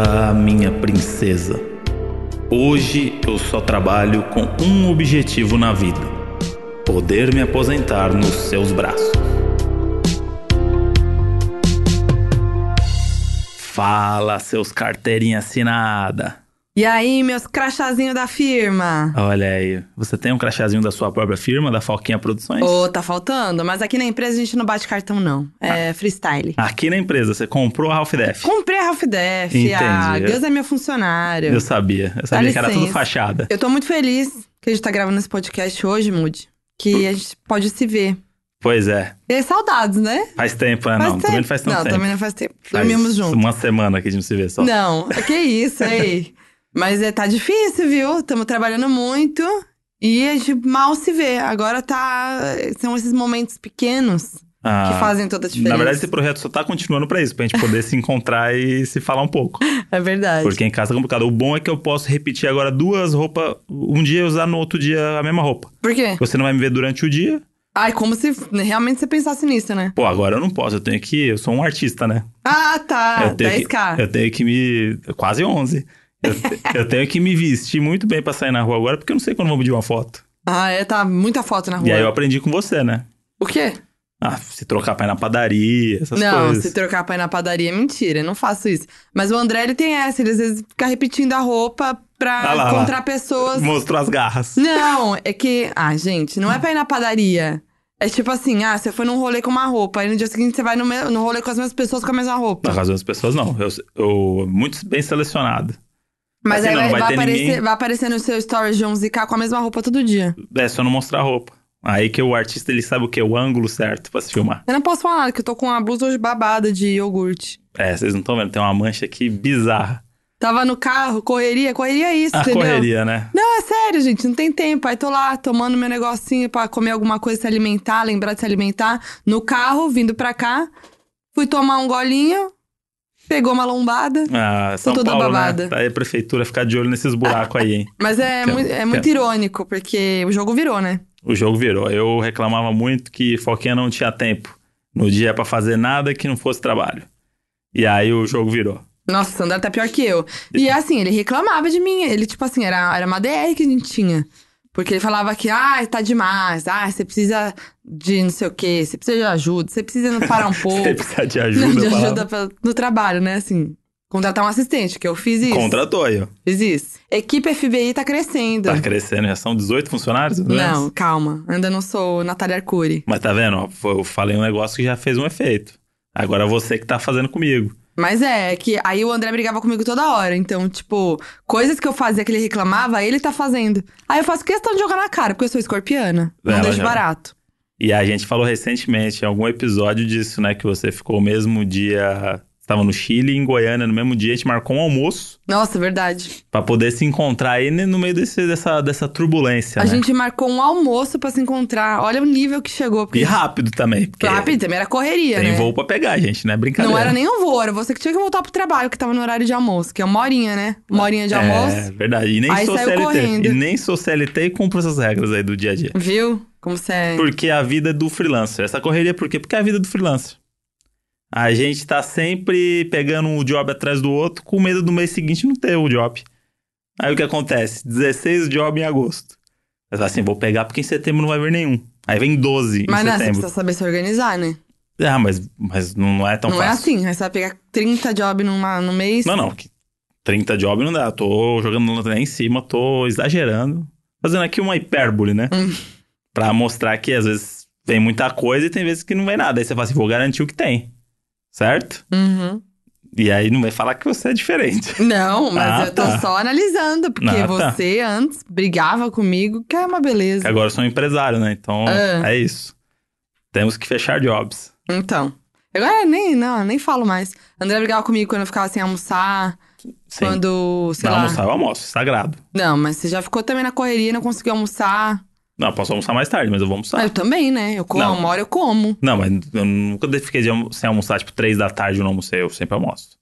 Ah, minha princesa. Hoje eu só trabalho com um objetivo na vida: poder me aposentar nos seus braços. Fala, seus carteirinha assinada. E aí, meus crachazinhos da firma? Olha aí, você tem um crachazinho da sua própria firma, da Foquinha Produções? Ô, tá faltando, mas aqui na empresa a gente não bate cartão, não. É freestyle. Aqui na empresa, você comprou a Ralph Def. Comprei a Ralph Def. Entendi. A Deus é meu funcionário. Eu sabia, eu sabia que era tudo licença. fachada. Eu tô muito feliz que a gente tá gravando esse podcast hoje, Moody. Que a gente pode se ver. Pois é, E aí, saudades, né? faz tempo, né? não, também não faz tanto Não, tempo. também não faz tempo. Faz Dormimos juntos. Uma semana que a gente não se vê só. Não, que isso, aí. Mas é, tá difícil, viu? Estamos trabalhando muito e a gente mal se vê. Agora tá. São esses momentos pequenos Ah, que fazem toda a diferença. Na verdade, esse projeto só tá continuando pra isso, pra gente poder se encontrar e se falar um pouco. É verdade. Porque em casa é complicado. O bom é que eu posso repetir agora duas roupas, um dia e usar no outro dia a mesma roupa. Por quê? Você não vai me ver durante o dia. Ai, como se realmente você pensasse nisso, né? Pô, agora eu não posso, eu tenho que. Eu sou um artista, né? Ah, tá. eu, tenho 10k. que, eu tenho que me. Quase 11. Eu, eu tenho que me vestir muito bem pra sair na rua agora, porque eu não sei quando vão pedir uma foto. Ah, é, tá muita foto na rua. E aí eu aprendi com você, né? O quê? Ah, se trocar pra ir na padaria, essas não, coisas. se trocar pra ir na padaria é mentira, eu não faço isso. Mas o André, ele tem essa, ele às vezes fica repetindo a roupa pra Ah lá, lá. encontrar pessoas. Mostrou as garras. Não, é que. Ah, gente, não é pra ir na padaria. É tipo assim, ah, você foi num rolê com uma roupa, aí no dia seguinte você vai no, me- no rolê com as mesmas pessoas com a mesma roupa. Na razão das pessoas, não. Eu, eu muito bem selecionado. Mas assim, aí não, vai, vai aparecer, ninguém. vai aparecer no seu stories de 11k com a mesma roupa todo dia. É só não mostrar a roupa. Aí que o artista ele sabe o que? O ângulo certo pra se filmar. Eu não posso falar nada, que eu tô com uma blusa hoje babada de iogurte. É, vocês não estão vendo, tem uma mancha aqui bizarra. Tava no carro, correria, correria isso, A entendeu? correria, né? Não, é sério, gente, não tem tempo. Aí tô lá tomando meu negocinho pra comer alguma coisa, se alimentar, lembrar de se alimentar. No carro, vindo pra cá, fui tomar um golinho, pegou uma lombada. Ah, São toda Paulo, babada. né? Tá aí a prefeitura ficar de olho nesses buracos aí, hein? Mas é, Que- mui- é muito irônico, porque o jogo virou, né? O jogo virou. Eu reclamava muito que Foquinha não tinha tempo no dia pra fazer nada que não fosse trabalho. E aí o jogo virou. Nossa, o André tá pior que eu. E assim, ele reclamava de mim. Ele, tipo assim, era, era uma DR que a gente tinha. Porque ele falava que, ah, tá demais. Ah, você precisa de não sei o quê. Você precisa de ajuda. Você precisa parar um pouco. Você precisa de Não, ajuda, de ajuda pra- no trabalho, né? Assim, contratar um assistente, que eu fiz isso. Contratou aí, ó. Fiz isso. Equipe FBI tá crescendo. Tá crescendo, já são 18 funcionários? ou menos? Não, calma. Ainda não sou Natália Arcuri. Mas tá vendo? ó, Eu falei um negócio que já fez um efeito. Agora você que tá fazendo comigo. Mas é, que aí o André brigava comigo toda hora. Então, tipo, coisas que eu fazia que ele reclamava, ele tá fazendo. Aí eu faço questão de jogar na cara, porque eu sou escorpiana. Não Ela deixo já- barato. E a gente falou recentemente, em algum episódio disso, né? Que você ficou o mesmo dia. Estava no Chile e em Goiânia, no mesmo dia, a gente marcou um almoço Nossa, verdade. pra poder se encontrar aí né, no meio desse, dessa, dessa turbulência, A né? gente marcou um almoço pra se encontrar. Olha o nível que chegou. Porque E rápido também, porque rápido, também era correria, tem né? voo pra pegar, gente, não é brincadeira. Não era nem um voo, era você que tinha que voltar pro trabalho, que tava no horário de almoço, que é uma horinha, né? Uma horinha de almoço. É, verdade. E nem Aí sou CLT. correndo. E nem sou CLT e cumpro essas regras aí do dia a dia. Viu? Como você é. Porque a vida é do freelancer. Essa correria por quê? Porque é a vida do freelancer. A gente tá sempre pegando um job atrás do outro com medo do mês seguinte não ter o job. Aí o que acontece? 16 job em agosto. Você fala assim, vou pegar porque em setembro não vai vir nenhum. Aí vem 12 Mas em não, você setembro. precisa saber se organizar, né? Ah, mas, mas não é tão não é fácil. assim. Aí você vai pegar 30 jobs numa, no mês. Não, não. que 30 job não dá. Tô jogando lá em cima, tô exagerando. Fazendo aqui uma hipérbole, né? Hum. Pra mostrar que às vezes vem muita coisa e tem vezes que não vem nada. Aí você fala assim, vou garantir o que tem. Certo? Uhum. E aí não vai falar que você é diferente. Não, mas Ah, eu tô tá. só analisando, porque Ah, tá. você antes brigava comigo, que é uma beleza. Agora eu sou um empresário, né? Então Ah. é isso. Temos que fechar jobs. Então. Agora nem, não, nem falo mais. André brigava comigo quando eu ficava sem almoçar, Sim. quando, sei Não, lá. almoçar eu almoço, sagrado. Não, mas você já ficou também na correria, não conseguiu almoçar. Não, posso almoçar mais tarde, mas eu vou Ah, almoçar. eu também, né? Eu como, Não. uma hora eu como. Não, mas eu nunca fiquei de sem almoçar, tipo, três da tarde eu não almocei, eu sempre almoço.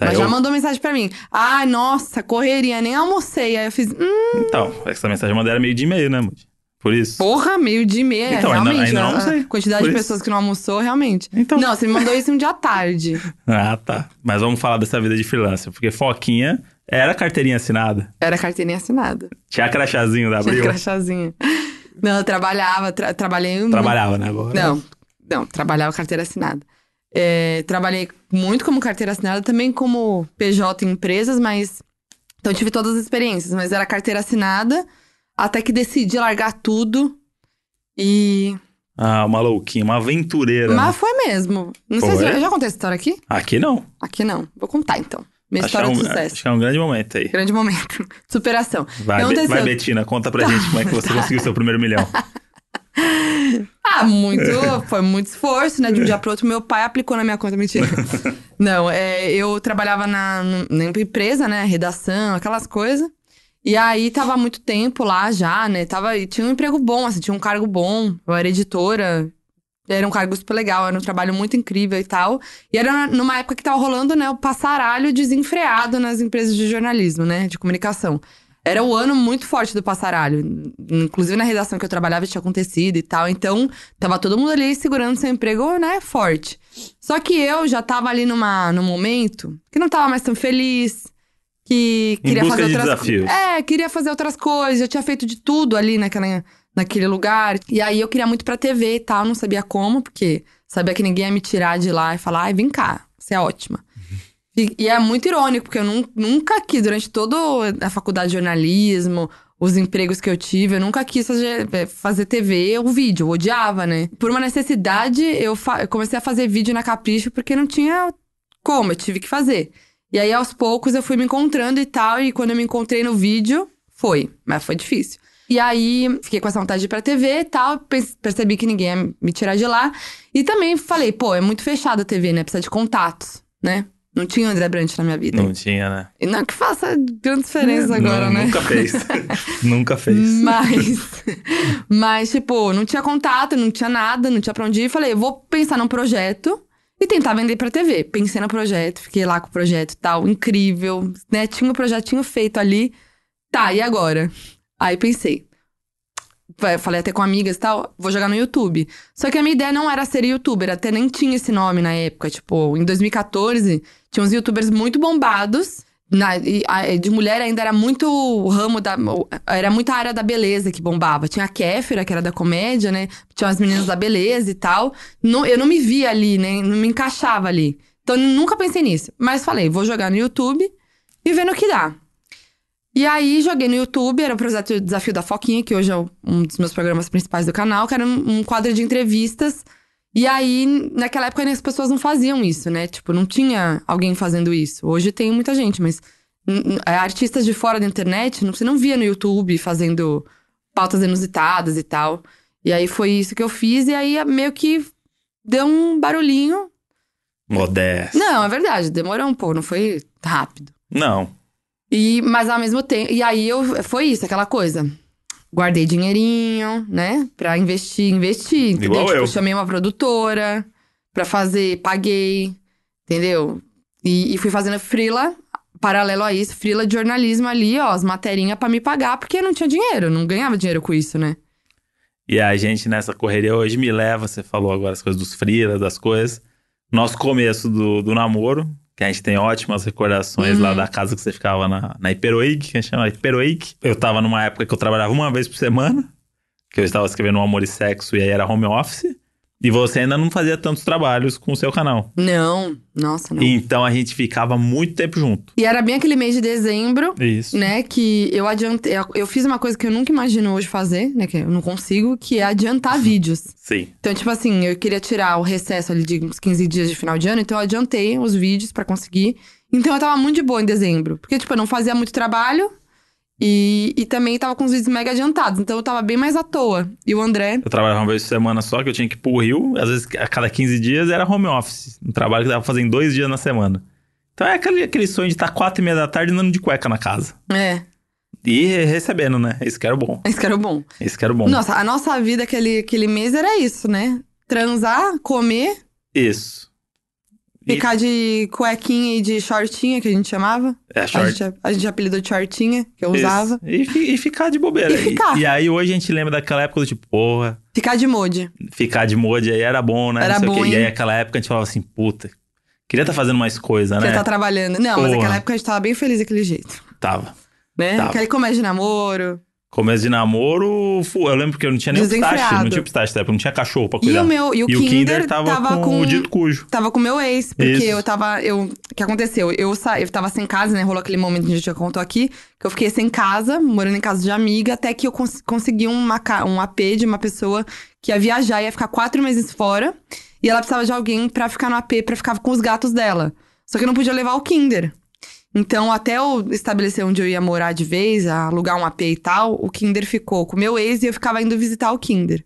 Aí Mas já mandou mensagem pra mim. Ai, nossa, correria, nem almocei. Aí eu fiz, hum, Então, essa mensagem eu mandei era meio de e-mail, né, Moody? Por isso? Porra, meio dia e meia, Então, ainda- realmente. ainda não a- sei. A quantidade Por de isso. pessoas que não almoçou, realmente. Então. Não, você me mandou isso um dia à tarde. Ah, tá. Mas vamos falar dessa vida de freelancer. Porque Foquinha era carteirinha assinada. Era carteirinha assinada. Tinha crachazinho da Tinha Abril. crachazinha. Não, eu trabalhava, tra- trabalhei muito. Trabalhava, né? Agora. Não, não, trabalhava carteira assinada. É, trabalhei muito como carteira assinada, também como PJ em empresas, mas. Então tive todas as experiências, mas era carteira assinada, até que decidi largar tudo. E. Ah, uma louquinha, uma aventureira. né? Mas foi mesmo. Não sei se Foi? eu já contei essa história aqui? Aqui não. Aqui não. Vou contar então. Minha Acho é história um, de sucesso. acho que é um grande momento aí. Grande momento. Superação. Vai, Não Be- vai Betina, conta pra gente como é que você conseguiu seu primeiro milhão. Ah, muito. Foi muito esforço, né? De um dia pro outro, meu pai aplicou na minha conta. Mentira. Não, é, eu trabalhava na, na empresa, né? Redação, aquelas coisas. E aí tava muito tempo lá já, né? Tava, e tinha um emprego bom, assim, tinha um cargo bom. Eu era editora. Era um cargo super legal, era um trabalho muito incrível e tal. E era numa época que tava rolando, né, o passaralho desenfreado nas empresas de jornalismo, né? De comunicação. Era o ano muito forte do passaralho. Inclusive na redação que eu trabalhava tinha acontecido e tal. Então, tava todo mundo ali segurando seu emprego, né, forte. Só que eu já tava ali numa, num momento que não tava mais tão feliz, que Em queria fazer de outras desafios. É, queria fazer outras coisas. Eu tinha feito de tudo ali naquela, naquele lugar. E aí eu queria muito pra TV e tal, não sabia como, porque sabia que ninguém ia me tirar de lá e falar, ai, vem cá, você é ótima. E, e é muito irônico, porque eu nun- nunca quis, durante toda a faculdade de jornalismo, os empregos que eu tive, eu nunca quis fazer, fazer TV ou vídeo, eu odiava, né? Por uma necessidade, eu, eu comecei a fazer vídeo na Capricho porque não tinha como, eu tive que fazer. E aí, aos poucos, eu fui me encontrando e tal, e quando eu me encontrei no vídeo, foi, mas foi difícil. E aí, fiquei com essa vontade de ir pra TV e tal, percebi que ninguém ia me tirar de lá. E também falei, pô, é muito fechada a TV, né? Precisa de contatos, né? Não tinha André Brant na minha vida. Não tinha, né? E não que faça grande diferença agora, Não, né? Nunca fez. nunca fez. Mas, mas, tipo, não tinha contato, não tinha nada, não tinha pra onde ir. Falei, eu vou pensar num projeto e tentar vender pra TV. Pensei no projeto, fiquei lá com o projeto e tal, incrível, né? Tinha o projetinho feito ali. Tá, e agora? Aí pensei. Fa- Falei até com amigas e tal, vou jogar no YouTube. Só que a minha ideia não era ser youtuber, até nem tinha esse nome na época. Tipo, em 2014, tinha uns youtubers muito bombados. Na, e a- de mulher ainda era muito o ramo da. Era muita área da beleza que bombava. Tinha a Kéfera, que era da comédia, né? Tinha as meninas da beleza e tal. Não- eu não me via ali, né? Não me encaixava ali. Então, nunca pensei nisso. Mas falei, vou jogar no YouTube e ver no que dá. E aí, joguei no YouTube, era o projeto Desafio da Foquinha, que hoje é um dos meus programas principais do canal, que era um, um quadro de entrevistas. E aí, naquela época, as pessoas não faziam isso, né? Tipo, não tinha alguém fazendo isso. Hoje tem muita gente, mas é, artistas de fora da internet, não- você não via no YouTube fazendo pautas inusitadas e tal. E aí foi isso que eu fiz, e aí meio que deu um barulhinho. Modesto. Não, é verdade, demorou um pouco, não foi rápido. Não. E, mas ao mesmo tempo. E aí eu, foi isso, aquela coisa. Guardei dinheirinho, né? Pra investir, investir. Entendeu? Igual tipo, eu. chamei uma produtora pra fazer, paguei, entendeu? E, e fui fazendo frila, paralelo a isso, frila de jornalismo ali, ó, as materinhas pra me pagar, porque eu não tinha dinheiro, não ganhava dinheiro com isso, né? E a gente nessa correria hoje me leva, você falou agora as coisas dos freelas, das coisas. Nosso começo do, do namoro, que a gente tem ótimas recordações Uhum. lá da casa que você ficava na, na Hiperoig, que a gente chama Hiperoig. Eu tava numa época que eu trabalhava uma vez por semana, que eu estava escrevendo um Amor e Sexo e aí era home office. E você ainda não fazia tantos trabalhos com o seu canal. Não, nossa, não. Então a gente ficava muito tempo junto. E era bem aquele mês de dezembro, Isso. né, que eu adiantei. eu- Eu fiz uma coisa que eu nunca imagino hoje fazer, né, que eu não consigo, que é adiantar vídeos. Sim. Então, tipo assim, eu queria tirar o recesso ali de uns 15 dias de final de ano, então eu adiantei os vídeos pra conseguir. Então eu tava muito de boa em dezembro. Porque, tipo, eu não fazia muito trabalho e, e também tava com os vídeos mega adiantados. Então eu tava bem mais à toa. E o André. Eu trabalhava uma vez por semana só, que eu tinha que ir pro Rio. Às vezes, a cada 15 dias era home office. Um trabalho que dava pra fazer em dois dias na semana. Então é aquele, aquele sonho de estar quatro e meia da tarde andando de cueca na casa. É, E recebendo, né? Esse que era o bom. esse que era o bom. Esse que era o bom. Nossa, a nossa vida aquele, aquele mês era isso, né? Transar, comer. Isso. E- Ficar de cuequinha e de shortinha, que a gente chamava. É, A short. gente, a gente apelidou de shortinha, que eu usava. Isso. E, fi- e ficar de bobeira. E ficar. E, aí hoje a gente lembra daquela época do tipo, porra, Ficar de mod. ficar de mod aí era bom, né? Era bom. E aí aquela época a gente falava assim, puta, queria estar fazendo mais coisa, Que né? tá trabalhando. Não, mas Porra. naquela época a gente tava bem feliz daquele jeito. Tava. Né? Tava. Aquele começo de namoro. Começo de namoro, eu lembro que eu não tinha nem pistache, não tinha pistache, não tinha cachorro pra E cuidar. o meu, e o, E Kinder, tava, com, o dito cujo. Tava com o meu ex, porque Isso. eu tava. Eu, o que aconteceu? Eu, sa, eu tava sem casa, né? Rolou aquele momento que a gente já contou aqui, que eu fiquei sem casa, morando em casa de amiga, até que eu cons consegui uma, um AP de uma pessoa que ia viajar, ia ficar quatro meses fora, e ela precisava de alguém pra ficar no AP, pra ficar com os gatos dela. Só que eu não podia levar o Kinder. Então, até eu estabelecer onde eu ia morar de vez, alugar um AP e tal, o Kinder ficou com o meu ex e eu ficava indo visitar o Kinder.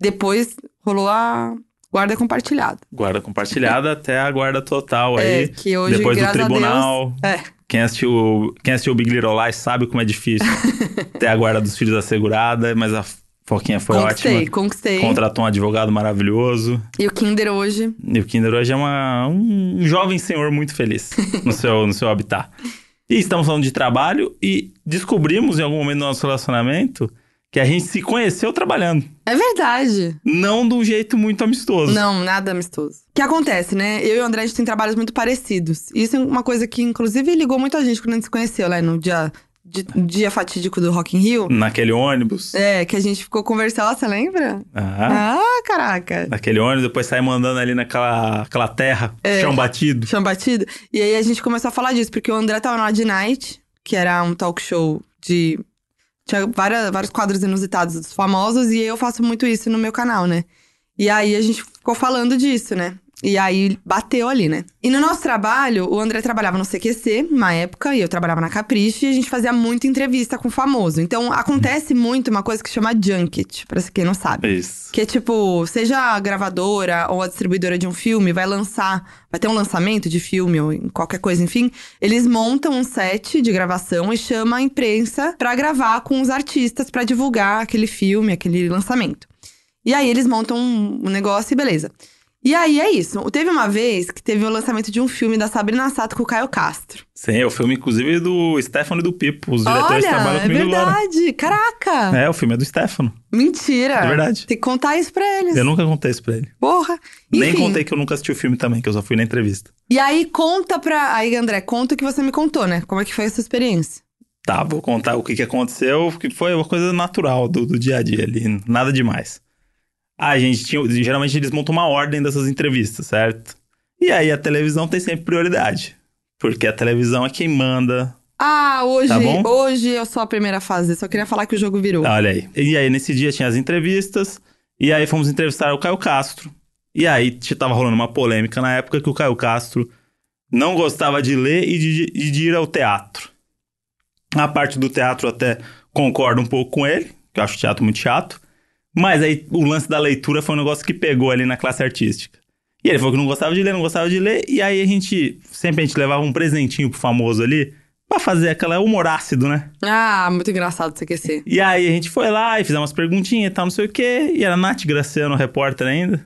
Depois rolou a guarda compartilhada. Guarda compartilhada até a guarda total É, aí. que hoje, Depois do tribunal. Deus. É, Quem assistiu, quem assistiu Big Little Lies sabe como é difícil ter a guarda dos filhos assegurada, mas a Foquinha foi conquistei, ótima. conquistei. Contratou um advogado maravilhoso. E o Kinder hoje. E o Kinder hoje é uma, um jovem senhor muito feliz no seu, no seu habitat. E estamos falando de trabalho e descobrimos em algum momento do nosso relacionamento que a gente se conheceu trabalhando. É verdade. Não de um jeito muito amistoso. Não, nada amistoso. O que acontece, né? Eu e o André, a gente tem trabalhos muito parecidos. Isso é uma coisa que, inclusive, ligou muito a gente quando a gente se conheceu, né? No dia, di- dia fatídico do Rock in Rio. Naquele ônibus. É, que a gente ficou conversando, você lembra? Ah, Ah, caraca. Naquele ônibus, depois sai mandando ali naquela aquela terra, É. chão batido. Chão batido. E aí a gente começou a falar disso, porque o André tava no Ad Night, que era um talk show de. Tinha várias, vários quadros inusitados dos famosos, e eu faço muito isso no meu canal, né? E aí a gente ficou falando disso, né? E aí bateu ali, né? E no nosso trabalho, o André trabalhava no CQC, na época, e eu trabalhava na Capricho, e a gente fazia muita entrevista com famoso. Então acontece muito uma coisa que chama junket, pra quem não sabe. Isso. Que é tipo, seja a gravadora ou a distribuidora de um filme vai lançar, vai ter um lançamento de filme ou em qualquer coisa, enfim, eles montam um set de gravação e chamam a imprensa pra gravar com os artistas pra divulgar aquele filme, aquele lançamento. E aí eles montam um negócio e beleza. E aí é isso. Teve uma vez que teve o lançamento de um filme da Sabrina Sato com o Caio Castro. Sim, é o filme, inclusive, do Stefano e do Pipo. Os diretores trabalham Olha, é comigo agora. verdade. Caraca! É, o filme é do Stefano. Mentira. É verdade. Tem que contar isso pra eles. Eu nunca contei isso pra ele. Porra. Nem Enfim. contei que eu nunca assisti o filme também, que eu só fui na entrevista. E aí, conta pra. Aí, André, conta o que você me contou, né? Como é que foi a sua experiência? Tá, vou contar o que, que aconteceu, que foi uma coisa natural do, do dia a dia ali, nada demais. A gente tinha. Geralmente eles montam uma ordem dessas entrevistas, certo? E aí a televisão tem sempre prioridade. Porque a televisão é quem manda. Ah, hoje, Tá hoje eu sou a primeira fase. Só queria falar que o jogo virou. Olha aí. E aí nesse dia tinha as entrevistas. E aí fomos entrevistar o Caio Castro. E aí tava rolando uma polêmica na época que o Caio Castro não gostava de ler e de, e de ir ao teatro. A parte do teatro eu até concordo um pouco com ele, que eu acho teatro muito chato. Mas aí o lance da leitura foi um negócio que pegou ali na classe artística. E ele falou que não gostava de ler, não gostava de ler. E aí a gente, sempre a gente levava um presentinho pro famoso ali, pra fazer aquela humor ácido, né? Ah, muito engraçado você aquecer. E aí a gente foi lá e fizemos umas perguntinhas e tal, não sei o quê. E era a Nath Graciano, repórter ainda.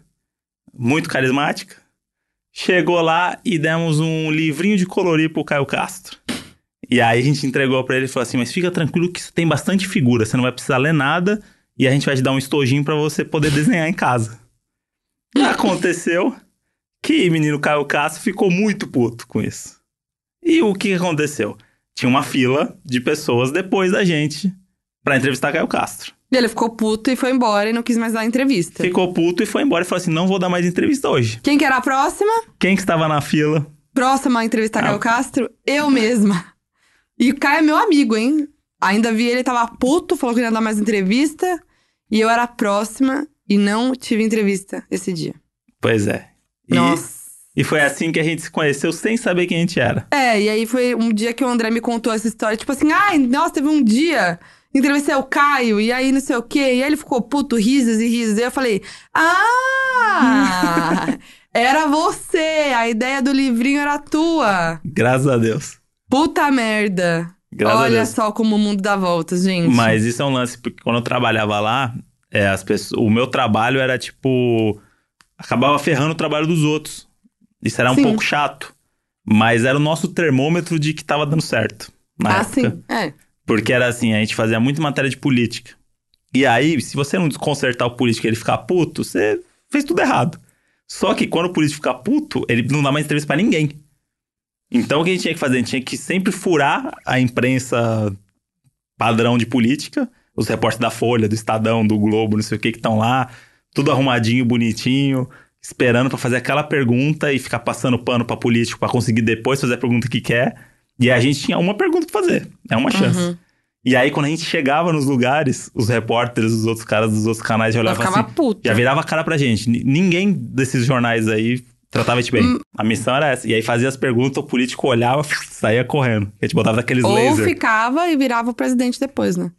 Muito carismática. Chegou lá e demos um livrinho de colorir pro Caio Castro. E aí a gente entregou pra ele e falou assim: Mas fica tranquilo que isso tem bastante figura, você não vai precisar ler nada e a gente vai te dar um estojinho pra você poder desenhar em casa. Aconteceu que o menino Caio Castro ficou muito puto com isso. E o que aconteceu? Tinha uma fila de pessoas depois da gente pra entrevistar Caio Castro. E ele ficou puto e foi embora e não quis mais dar entrevista. Ficou puto e foi embora e falou assim: não vou dar mais entrevista hoje. Quem que era a próxima? Quem que estava na fila? Próxima a entrevistar Ah. Caio Castro? Eu mesma. E o Caio é meu amigo, hein? Ainda vi ele, tava puto, falou que não ia dar mais entrevista. E eu era a próxima e não tive entrevista esse dia. Pois é. E, Nossa. e foi assim que a gente se conheceu sem saber quem a gente era. É, e aí foi um dia que o André me contou essa história, tipo assim, ai, nossa, teve um dia, entrevistei o Caio, e aí não sei o quê, e aí ele ficou puto, risos e risos, e eu falei, ah, era você, a ideia do livrinho era tua. Graças a Deus. Puta merda. Graças Olha só como o mundo dá voltas, gente. Mas isso é um lance, porque quando eu trabalhava lá, é, as pessoas, o meu trabalho era tipo. Acabava ferrando o trabalho dos outros. Isso era um Sim. pouco chato. Mas era o nosso termômetro de que tava dando certo. Na ah, época. sim. É. Porque era assim, a gente fazia muito matéria de política. E aí, se você não desconcertar o político e ele ficar puto, você fez tudo errado. Só que quando o político ficar puto, ele não dá mais entrevista pra ninguém. Então o que a gente tinha que fazer? A gente tinha que sempre furar a imprensa padrão de política, os repórteres da Folha, do Estadão, do Globo, não sei o que, que estão lá, tudo arrumadinho, bonitinho, esperando pra fazer aquela pergunta e ficar passando pano pra político pra conseguir depois fazer a pergunta que quer. E a gente tinha uma pergunta pra fazer. É uma chance. Uhum. E aí, quando a gente chegava nos lugares, os repórteres, os outros caras dos outros canais já olhavam assim. puta. Já virava a cara pra gente. Ninguém desses jornais aí tratava a gente bem. Hum. A missão era essa. E aí fazia as perguntas, o político olhava, saía correndo. A gente botava daqueles Ou laser. ficava e virava o presidente depois, né?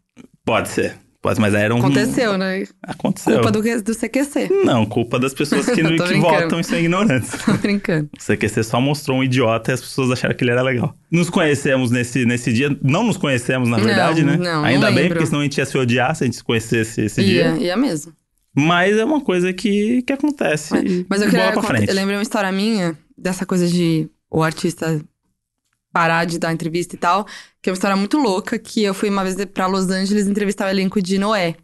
Pode ser. Pode, mas era um. Aconteceu, né? Aconteceu. Culpa do, do CQC. Não, culpa das pessoas que, que votam e são ignorantes. Tô brincando. O CQC só mostrou um idiota e as pessoas acharam que ele era legal. Nos conhecemos nesse, nesse dia. Não nos conhecemos, na Não, verdade, né? não, não Ainda bem, lembro. porque senão a gente ia se odiar se a gente se conhecesse esse Ia, dia. ia mesmo. Mas é uma coisa que, que acontece. e Mas eu queria pra frente. eu lembrei uma história minha dessa coisa de o artista parar de dar entrevista e tal, que é uma história muito louca, que eu fui uma vez pra Los Angeles entrevistar o elenco de Noé,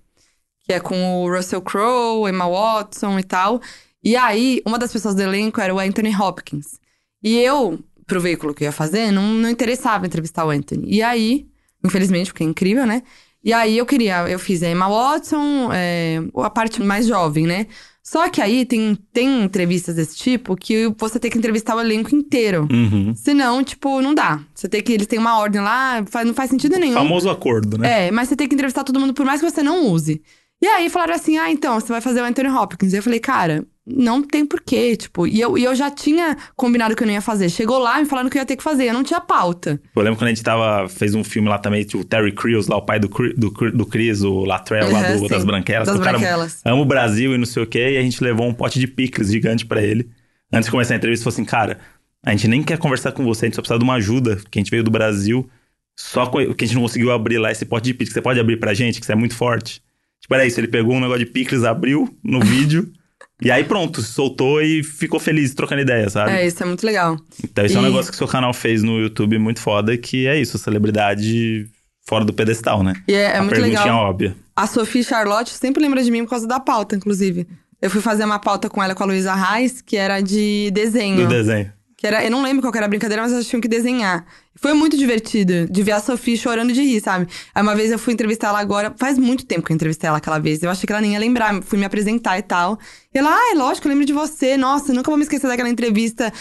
que é com o Russell Crowe, Emma Watson e tal. E aí, uma das pessoas do elenco era o Anthony Hopkins. E eu, pro veículo que eu ia fazer, não, não interessava entrevistar o Anthony. E aí, infelizmente, porque é incrível, né? E aí eu queria, eu fiz a Emma Watson, é, a parte mais jovem, né? Só que aí tem, tem entrevistas desse tipo que você tem que entrevistar o elenco inteiro. Uhum. Senão, tipo, não dá. Você tem que. Eles têm uma ordem lá, não faz sentido nenhum. Famoso acordo, né? É, mas você tem que entrevistar todo mundo, por mais que você não use. E aí falaram assim: ah, então, você vai fazer o Anthony Hopkins. E eu falei, cara, não tem porquê, tipo. E eu, e eu já tinha combinado que eu não ia fazer. Chegou lá me falando que eu ia ter que fazer, eu não tinha pauta. Eu lembro quando a gente tava, fez um filme lá também, tipo, o Terry Crews, lá o pai do, do, do Chris, o Latrell lá do- das sim. Branquelas. Das que o cara branquelas. ama o Brasil e não sei o quê, e a gente levou um pote de picles gigante pra ele. Antes de começar a entrevista, falou assim, cara, a gente nem quer conversar com você, a gente só precisa de uma ajuda, que a gente veio do Brasil, só que a gente não conseguiu abrir lá esse pote de picles, você pode abrir pra gente, que você é muito forte. Tipo, era isso, ele pegou um negócio de picles, abriu no vídeo, e aí pronto, soltou e ficou feliz trocando ideia, sabe? É, isso é muito legal. Então, esse é um E- negócio que o seu canal fez no YouTube muito foda, que é isso, celebridade fora do pedestal, né? E é, é a muito perguntinha legal. óbvia. A Sophie Charlotte sempre lembra de mim por causa da pauta, inclusive. Eu fui fazer uma pauta com ela com a Luísa Reis, que era de desenho. Do desenho. Que era, eu não lembro qual era a brincadeira, mas elas tinham que desenhar. Foi muito divertido de ver a Sophie chorando de rir, sabe? Aí uma vez eu fui entrevistar ela agora, faz muito tempo que eu entrevistei ela aquela vez. Eu achei que ela nem ia lembrar, fui me apresentar e tal. E ela, ah, é lógico, eu lembro de você. Nossa, nunca vou me esquecer daquela entrevista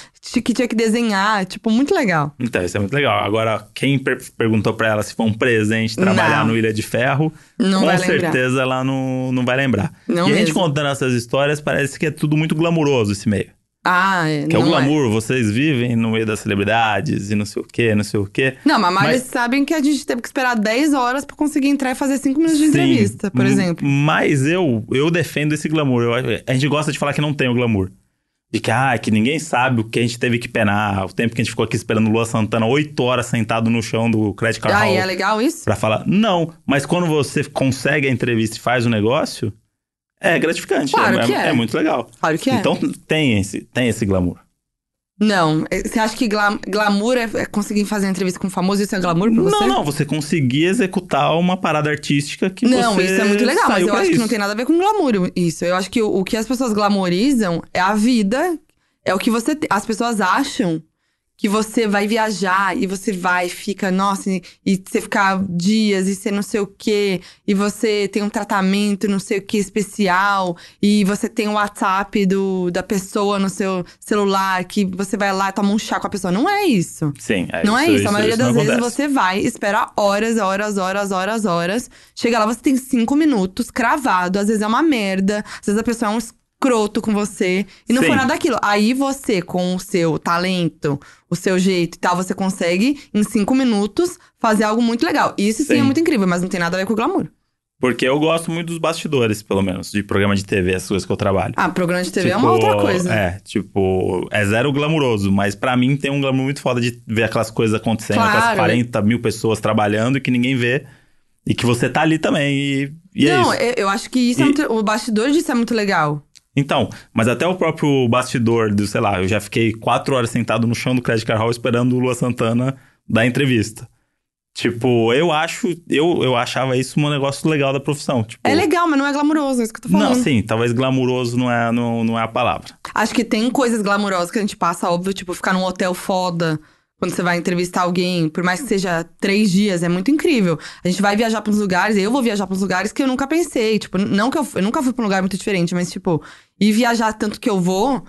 que tinha que desenhar. Tipo, muito legal. Então, isso é muito legal. Agora, quem per- perguntou pra ela se foi um presente trabalhar Não. no Ilha de Ferro, Não com vai lembrar. certeza ela não, não vai lembrar. Não e a gente mesmo. contando essas histórias, parece que é tudo muito glamuroso esse meio. Ah, é. Que é o não glamour, vocês vivem no meio das celebridades e não sei o quê, não sei o quê. Não, mas, Mas- eles sabem que a gente teve que esperar 10 horas pra conseguir entrar e fazer 5 minutos de Sim, entrevista, por exemplo. Mas eu, eu defendo esse glamour. Eu- a gente gosta de falar que não tem o glamour. De que, ah, que ninguém sabe o que a gente teve que penar, o tempo que a gente ficou aqui esperando o Lua Santana oito horas sentado no chão do Credit Card Ah, Hall e é legal isso? pra falar. Não, mas quando você consegue a entrevista e faz o negócio, é gratificante. Claro é, que é. é muito legal. Claro que é. Então tem esse, tem esse glamour. Não, é- você acha que gla- glamour é, é conseguir fazer entrevista com um famoso? Isso é glamour pra você? Não, não, você conseguir executar uma parada artística que Não, você isso é muito legal, mas eu acho que isso. não tem nada a ver com glamour isso. Eu acho que o, o que as pessoas glamorizam é a vida, é o que você. As pessoas acham que você vai viajar e você vai, fica, nossa, e, e você ficar dias e você não sei o quê, e você tem um tratamento não sei o que especial, e você tem o WhatsApp do, da pessoa no seu celular, que você vai lá e toma um chá com a pessoa. Não é isso. Sim, é Não é isso. A maioria não das vezes acontece. você vai, espera horas, horas, horas, horas, horas. Chega lá, você tem cinco minutos cravado. Às vezes é uma merda. Às vezes a pessoa é um escroto com você. E não Sim. foi nada daquilo. Aí você, com o seu talento, o seu jeito e tal, você consegue, em cinco minutos, fazer algo muito legal. Isso sim, Sim. é muito incrível, mas não tem nada a ver com o glamour. Porque eu gosto muito dos bastidores, pelo menos, de programa de TV, as coisas que eu trabalho. Ah, programa de TV é uma Tipo, outra coisa. É, tipo, é zero glamuroso, mas pra mim tem um glamour muito foda de ver aquelas coisas acontecendo, Claro. aquelas 40 mil pessoas trabalhando e que ninguém vê. E que você tá ali também. E, e é não, isso. eu, eu acho que isso é E- muito, o bastidor disso é muito legal. Então, mas até o próprio bastidor do, sei lá, eu já fiquei quatro horas sentado no chão do Credit Card Hall esperando o Lua Santana dar entrevista. Tipo, eu acho, eu, eu achava isso um negócio legal da profissão. Tipo, É legal, mas não é glamuroso, é isso que eu tô falando. Não, sim, talvez glamuroso não é, não, não é a palavra. Acho que tem coisas glamurosas que a gente passa, óbvio, tipo, ficar num hotel foda quando você vai entrevistar alguém, por mais que seja três dias, é muito incrível. A gente vai viajar pra uns lugares, eu vou viajar pra uns lugares que eu nunca pensei. Tipo, não que eu, eu nunca fui pra um lugar muito diferente, mas, tipo, ir viajar tanto que eu vou.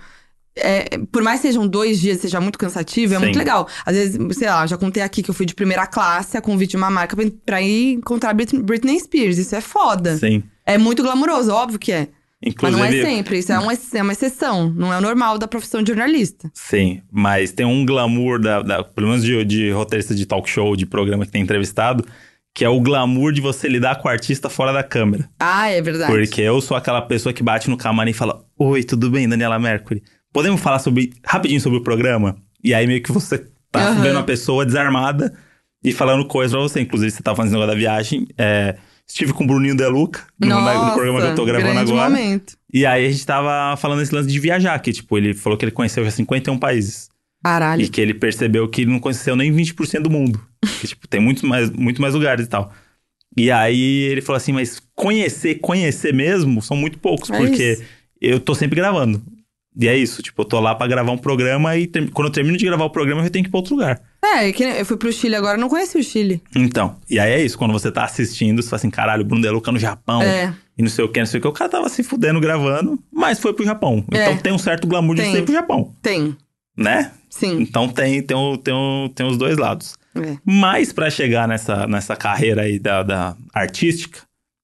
é, por mais que sejam dois dias, seja muito cansativo, é Sim. muito legal. Às vezes, sei lá, já contei aqui que eu fui de primeira classe a convite de uma marca pra, pra ir encontrar Brit- Britney Spears. Isso é foda. Sim. É muito glamouroso, óbvio que é. Inclusive, Mas não é sempre, isso é uma, é uma exceção. Não é o normal da profissão de jornalista. Sim, mas tem um glamour, da, da- pelo menos de, de roteirista de talk show, de programa que tem entrevistado, que é o glamour de você lidar com o artista fora da câmera. Ah, é verdade. Porque eu sou aquela pessoa que bate no camarim e fala: Oi, tudo bem, Daniela Mercury? Podemos falar sobre rapidinho sobre o programa? E aí meio que você tá Aham. vendo a pessoa desarmada e falando coisas pra você. Inclusive, você tava falando esse negócio da viagem. É, estive com o Bruninho Deluca no, Nossa, no programa que eu tô gravando agora. momento. E aí a gente tava falando esse lance de viajar, que tipo, ele falou que ele conheceu já 51 países. Caralho. E que ele percebeu que ele não conheceu nem 20% do mundo. Que, tipo, tem muito mais, muito mais lugares e tal. E aí ele falou assim, mas conhecer, conhecer mesmo, são muito poucos, É porque isso. eu tô sempre gravando. E é isso, tipo, eu tô lá pra gravar um programa e ter- quando eu termino de gravar o programa, eu tenho que ir pra outro lugar. É, que nem- eu fui pro Chile agora, não conheci o Chile. Então, e aí é isso, quando você tá assistindo, você fala assim, caralho, o Bruno De Luca no Japão, É. e não sei o que, não sei o que, o cara tava se fudendo gravando, mas foi pro Japão. É. Então tem um certo glamour de Tem. ser pro Japão, Tem, né? sim. Então tem, tem, o- tem, o- tem os dois lados. É. Mas para chegar nessa, nessa carreira aí da, da artística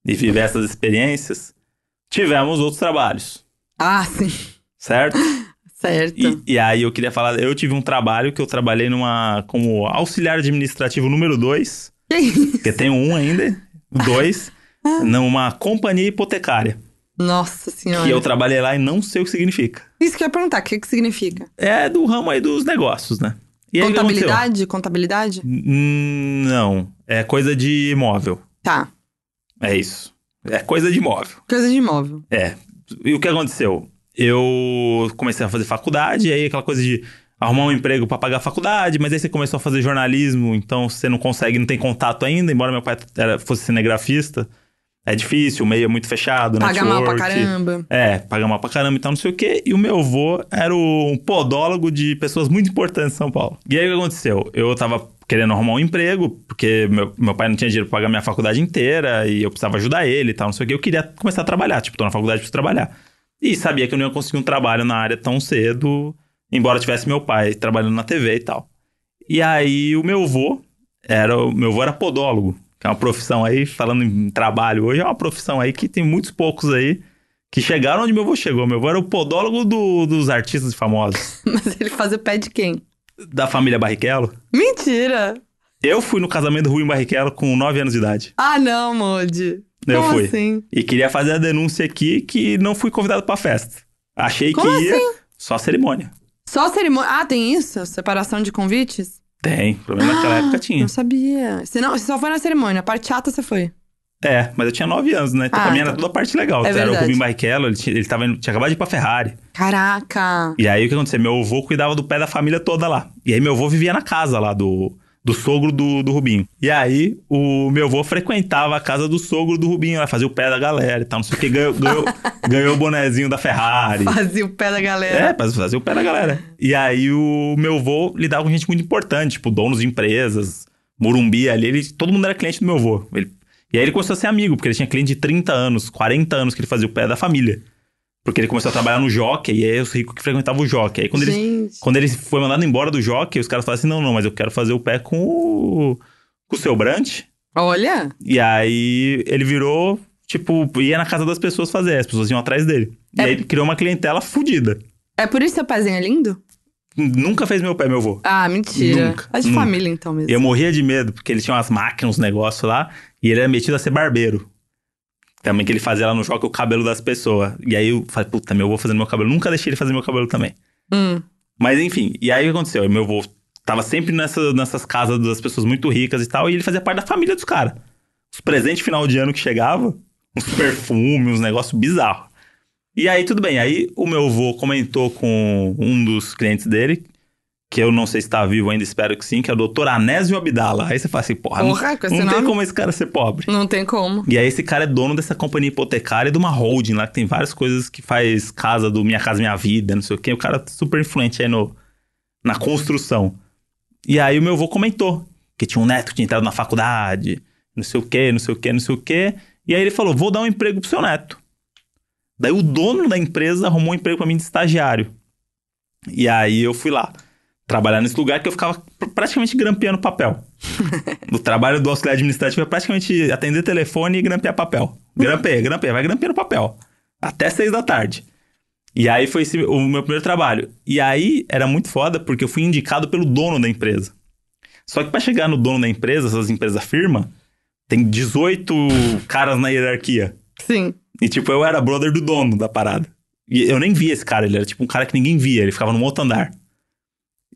e viver essas experiências, tivemos outros trabalhos, Ah, sim. certo? Certo. E, e aí eu queria falar, eu tive um trabalho que eu trabalhei numa como auxiliar administrativo número 2, Que isso? porque tem um ainda, dois, numa companhia hipotecária. Nossa senhora. Que eu trabalhei lá e não sei o que significa. Isso que eu ia perguntar, o que, que significa? É do ramo aí dos negócios, né? E? Contabilidade? Contabilidade? Hum, Não, é coisa de imóvel. Tá. É isso. É coisa de imóvel. Coisa de imóvel. É. E o que aconteceu? Eu comecei a fazer faculdade, e aí aquela coisa de arrumar um emprego pra pagar a faculdade, mas aí você começou a fazer jornalismo, então você não consegue, não tem contato ainda, embora meu pai era, fosse cinegrafista. É difícil, o meio é muito fechado, Paga mal pra network. caramba. É, paga mal pra caramba e tal, não sei o quê. E o meu avô era um podólogo de pessoas muito importantes em São Paulo. E aí o que aconteceu? Eu tava querendo arrumar um emprego, porque meu, meu pai não tinha dinheiro pra pagar minha faculdade inteira e eu precisava ajudar ele e tal, não sei o quê. Eu queria começar a trabalhar, tipo, tô na faculdade, preciso trabalhar. E sabia que eu não ia conseguir um trabalho na área tão cedo, embora tivesse meu pai trabalhando na TV e tal. E aí o meu avô era, o meu avô era podólogo, que é uma profissão aí, falando em trabalho hoje, é uma profissão aí que tem muitos poucos aí que chegaram onde meu avô chegou. Meu avô era o podólogo do- dos artistas famosos, Mas ele fazia o pé de quem? da família Barrichello. Mentira! Eu fui no casamento do Rui Barrichello com 9 anos de idade. Ah, não, Modi. Eu Como fui. assim? E queria fazer a denúncia aqui que não fui convidado pra festa. Achei Como que ia assim? só cerimônia. Só cerimônia. Ah, tem isso? Separação de convites? Tem, pelo menos naquela época tinha. Não sabia. Você, não, você só foi na cerimônia. A parte chata você foi. É, mas eu tinha 9 anos, né? Então Ah, pra mim era então. toda a parte legal. É era o. Rubinho Barrichello, ele, tinha, ele tava indo- tinha acabado de ir pra Ferrari. Caraca! E aí o que aconteceu? Meu avô cuidava do pé da família toda lá. E aí meu avô vivia na casa lá do, do sogro do, do Rubinho. E aí o meu avô frequentava a casa do sogro do Rubinho, lá, fazia o pé da galera e tal, não sei o que, ganhou, ganhou, ganhou o bonezinho da Ferrari. Fazia o pé da É, galera. pra fazer o pé da galera. E aí o meu avô lidava com gente muito importante, tipo donos de empresas, Morumbi ali, ele, todo mundo era cliente do meu avô. Ele- e aí ele começou a ser amigo, porque ele tinha cliente de 30 anos, 40 anos que ele fazia o pé da família. Porque ele começou a trabalhar no Jockey, e aí os ricos que frequentavam o Jockey. Aí quando ele, quando ele foi mandado embora do Jockey, os caras falaram assim, não, não, mas eu quero fazer o pé com o, com o seu Brant. Olha! E aí ele virou, tipo, ia na casa das pessoas fazer, as pessoas iam atrás dele. E É. aí ele criou uma clientela fodida. É por isso que seu pezinho é lindo? Nunca fez meu pé, meu avô. Ah, mentira. Nunca, É de nunca. família, então mesmo. Eu morria de medo, porque ele tinha umas máquinas, uns negócios lá, e ele era metido a ser barbeiro. Também que ele fazia lá no jogo o cabelo das pessoas. E aí eu falei, puta, meu avô fazendo meu cabelo. Nunca deixei ele fazer meu cabelo também. Hum. Mas enfim, e aí o que aconteceu? Meu avô tava sempre nessa, nessas casas das pessoas muito ricas e tal, e ele fazia parte da família dos caras. Os presentes final de ano que chegava, uns perfumes, uns negócios bizarros. E aí, tudo bem. Aí o meu avô comentou com um dos clientes dele, que eu não sei se tá vivo ainda, espero que sim, que é o doutor Anésio Abdala. Aí você fala assim, porra, Porra, não, não tem como esse cara ser pobre. Não tem como. E aí esse cara é dono dessa companhia hipotecária e de uma holding lá, que tem várias coisas que faz casa do Minha Casa Minha Vida, não sei o quê. O cara é super influente aí no, na construção. E aí o meu avô comentou que tinha um neto que tinha entrado na faculdade, não sei o quê, não sei o quê, não sei o quê. E aí ele falou, vou dar um emprego pro seu neto. Daí o dono da empresa arrumou um emprego pra mim de estagiário. E aí eu fui lá. Trabalhar nesse lugar que eu ficava pr- praticamente grampeando papel. o trabalho do auxiliar administrativo é praticamente atender telefone e grampear papel. Grampeia, grampeia, vai grampeando papel. Até seis da tarde. E aí foi esse o meu primeiro trabalho. E aí era muito foda porque eu fui indicado pelo dono da empresa. Só que pra chegar no dono da empresa, essas empresas firma, tem 18 caras na hierarquia. Sim. E tipo, eu era brother do dono da parada. E eu nem via esse cara, ele era tipo um cara que ninguém via, ele ficava no outro andar.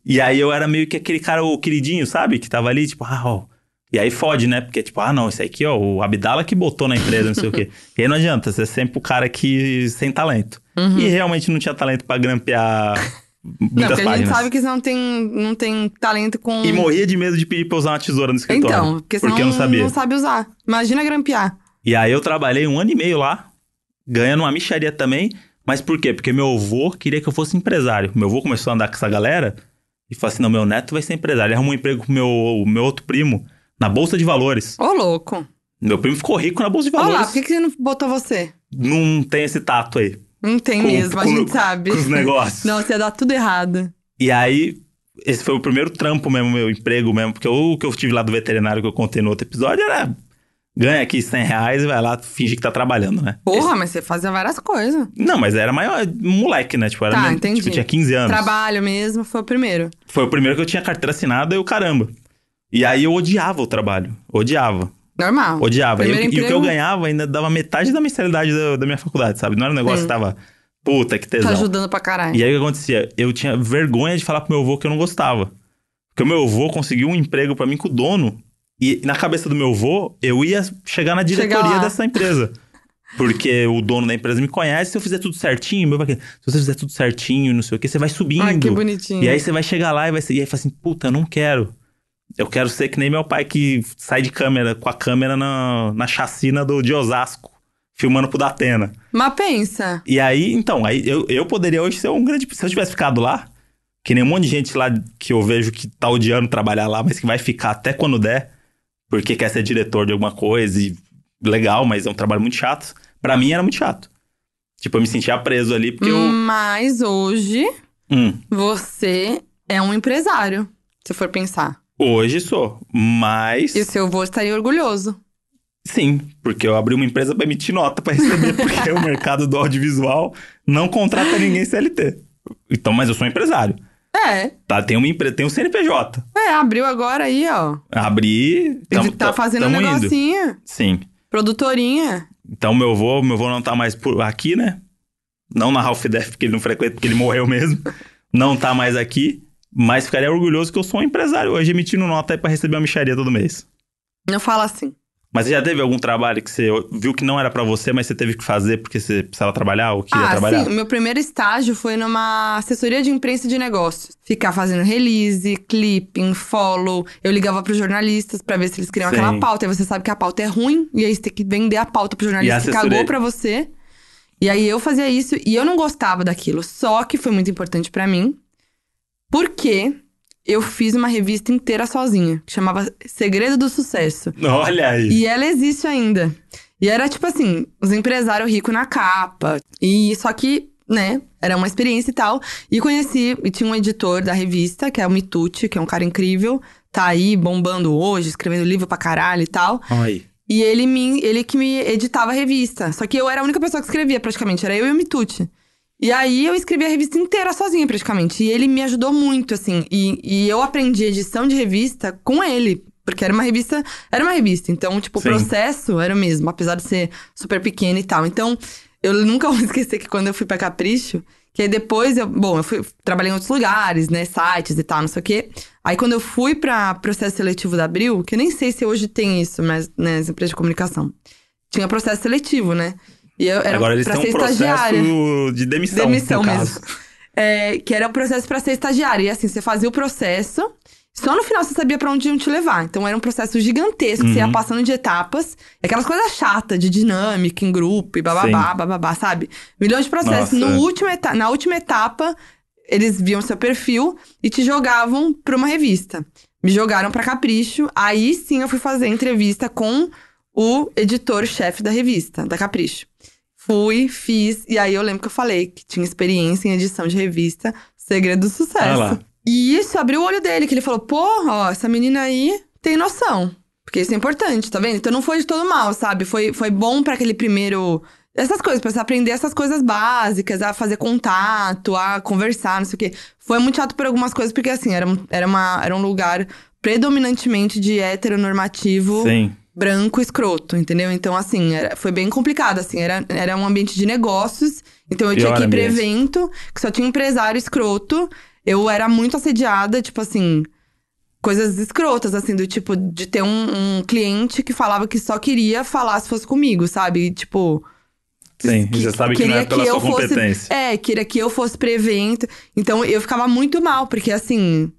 E aí eu era meio que aquele cara, o queridinho, sabe? Que tava ali, tipo, ah, ó. E aí fode, né? Porque, tipo, ah, não, esse aqui, ó, o Abdala que botou na empresa, não sei o quê. E aí não adianta, você é sempre o cara que sem talento. Uhum. E realmente não tinha talento pra grampear Não, muitas porque a gente páginas. sabe que você não tem, não tem talento com. E morria de medo de pedir pra usar uma tesoura no escritório. Então, porque você porque não sabia. não sabe usar. Imagina grampear. E aí eu trabalhei um ano e meio lá, ganhando uma micharia também. Mas por quê? Porque meu avô queria que eu fosse empresário. Meu avô começou a andar com essa galera e falou assim: não, meu neto vai ser empresário. Ele arrumou um emprego com meu, meu outro primo na Bolsa de Valores. Ô, louco. Meu primo ficou rico na Bolsa de Olha lá, Valores. por que, que você não botou você? Não tem esse tato aí. Não tem Com- mesmo, a com- gente sabe. Com os negócios. Não, você ia dar tudo errado. E aí, esse foi o primeiro trampo mesmo, meu emprego mesmo. Porque o que eu tive lá do veterinário que eu contei no outro episódio era. Ganha aqui 100 reais e vai lá fingir que tá trabalhando, né? Porra, mas você fazia várias coisas. Não, mas era maior, moleque, né? Tipo, era Tá, mesmo- entendi. tipo, tinha 15 anos. Trabalho mesmo, foi o primeiro. Foi o primeiro que eu tinha carteira assinada e o caramba. E aí eu odiava o trabalho. Odiava. Normal. Odiava. E, o- e que eu ganhava ainda dava metade da mensalidade da, da minha faculdade, sabe? Não era um negócio Sim. que tava, puta, que Tá tesão. ajudando pra caralho. E aí o que acontecia? Eu tinha vergonha de falar pro meu avô que eu não gostava. Porque o meu avô conseguiu um emprego pra mim com o dono. E na cabeça do meu avô, eu ia chegar na diretoria dessa empresa. Porque o dono da empresa me conhece, se eu fizer tudo certinho, meu pai, se você fizer tudo certinho, não sei o que, você vai subindo. Ai, que bonitinho. E aí você vai chegar lá e vai ser, e aí fala assim, puta, eu não quero. Eu quero ser que nem meu pai que sai de câmera, com a câmera na, na chacina do, de Osasco, filmando pro Datena. Mas pensa. E aí, então, aí eu, eu poderia hoje ser um grande. Se eu tivesse ficado lá, que nem um monte de gente lá que eu vejo que tá odiando trabalhar lá, mas que vai ficar até quando der, porque quer ser diretor de alguma coisa e legal, mas é um trabalho muito chato. Pra mim era muito chato. Tipo, eu me sentia preso ali porque eu. Mas hoje, Hum, você é um empresário, se for pensar. hoje sou. Mas. E o seu avô estaria orgulhoso. Sim, porque eu abri uma empresa pra emitir nota pra receber, porque o mercado do audiovisual não contrata ninguém CLT. Então, mas eu sou empresário. É, Tá, tem uma empresa, tem um CNPJ. é, abriu agora aí, ó. Abri. Ele tá fazendo um tamo indo. negocinho. Sim. Produtorinha. Então meu avô, meu avô não tá mais por aqui, né? Não na Ralph Def, porque ele não frequenta, porque ele morreu mesmo. Não tá mais aqui. Mas ficaria orgulhoso que eu sou um empresário hoje, emitindo nota aí pra receber uma micharia todo mês. Não fala assim. Mas você já teve algum trabalho que você viu que não era pra você, mas você teve que fazer porque você precisava trabalhar ou queria ah, trabalhar? sim. O meu primeiro estágio foi numa assessoria de imprensa de negócios. Ficar fazendo release, clipping, follow. Eu ligava pros jornalistas pra ver se eles queriam Sim. aquela pauta. E você sabe que a pauta é ruim. E aí você tem que vender a pauta pro jornalista que assessoria- cagou pra você. E aí eu fazia isso e eu não gostava daquilo. Só que foi muito importante pra mim. Porque eu fiz uma revista inteira sozinha. Que chamava Segredo do Sucesso. Olha aí. E ela existe ainda. E era tipo assim, os empresários ricos na capa. E só que, né, era uma experiência e tal. E conheci, e tinha um editor da revista, que é o Mitucci, que é um cara incrível. Tá aí bombando hoje, escrevendo livro pra caralho e tal. Aí. E ele, me, ele que me editava a revista. Só que eu era a única pessoa que escrevia, praticamente. Era eu e o Mitucci. E aí eu escrevi a revista inteira sozinha, praticamente. E ele me ajudou muito, assim. E, e eu aprendi edição de revista com ele. Porque era uma revista. Era uma revista. Então, tipo, o Sim. processo era o mesmo, apesar de ser super pequeno e tal. Então, eu nunca vou esquecer que quando eu fui pra Capricho, que aí depois eu. Bom, eu fui, trabalhei em outros lugares, né? Sites e tal, não sei o quê. Aí quando eu fui pra processo seletivo da Abril, que eu nem sei se hoje tem isso, mas, né, as empresas de comunicação. Tinha processo seletivo, né? E eu, era Agora eles têm um processo de demissão, Demissão mesmo. É, que era um processo pra ser estagiária. E assim, você fazia o processo, só no final você sabia pra onde iam te levar. Então era um processo gigantesco, você ia Uhum. passando de etapas. Aquelas coisas chatas de dinâmica em grupo e bababá, bababá, sabe? Milhões de processos. Nossa, No é. último na última etapa, eles viam seu perfil e te jogavam pra uma revista. Me jogaram pra Capricho. Aí sim eu fui fazer entrevista com o editor-chefe da revista, da Capricho. Fui, fiz, e aí eu lembro que eu falei que tinha experiência em edição de revista, segredo do Ah sucesso. lá. e isso abriu o olho dele, que ele falou: pô, ó, essa menina aí tem noção. Porque isso é importante, tá vendo? Então não foi de todo mal, sabe? Foi, foi bom pra aquele primeiro. Essas coisas, pra você aprender essas coisas básicas, a fazer contato, a conversar, não sei o quê. Foi muito chato por algumas coisas, porque assim, era, era, uma, era um lugar predominantemente de heteronormativo Sim. Branco escroto, entendeu? Então, assim, era- foi bem complicado, assim, era, era um ambiente de negócios, então eu tinha Pior que ir pra ambiente. evento, que só tinha empresário escroto, eu era muito assediada, tipo assim, coisas escrotas, assim, do tipo, de ter um, um cliente que falava que só queria falar se fosse comigo, sabe? E, tipo... Sim, e você sabe que não é pela sua eu fosse- competência. é, queria que eu fosse pro evento. Então eu ficava muito mal, porque assim.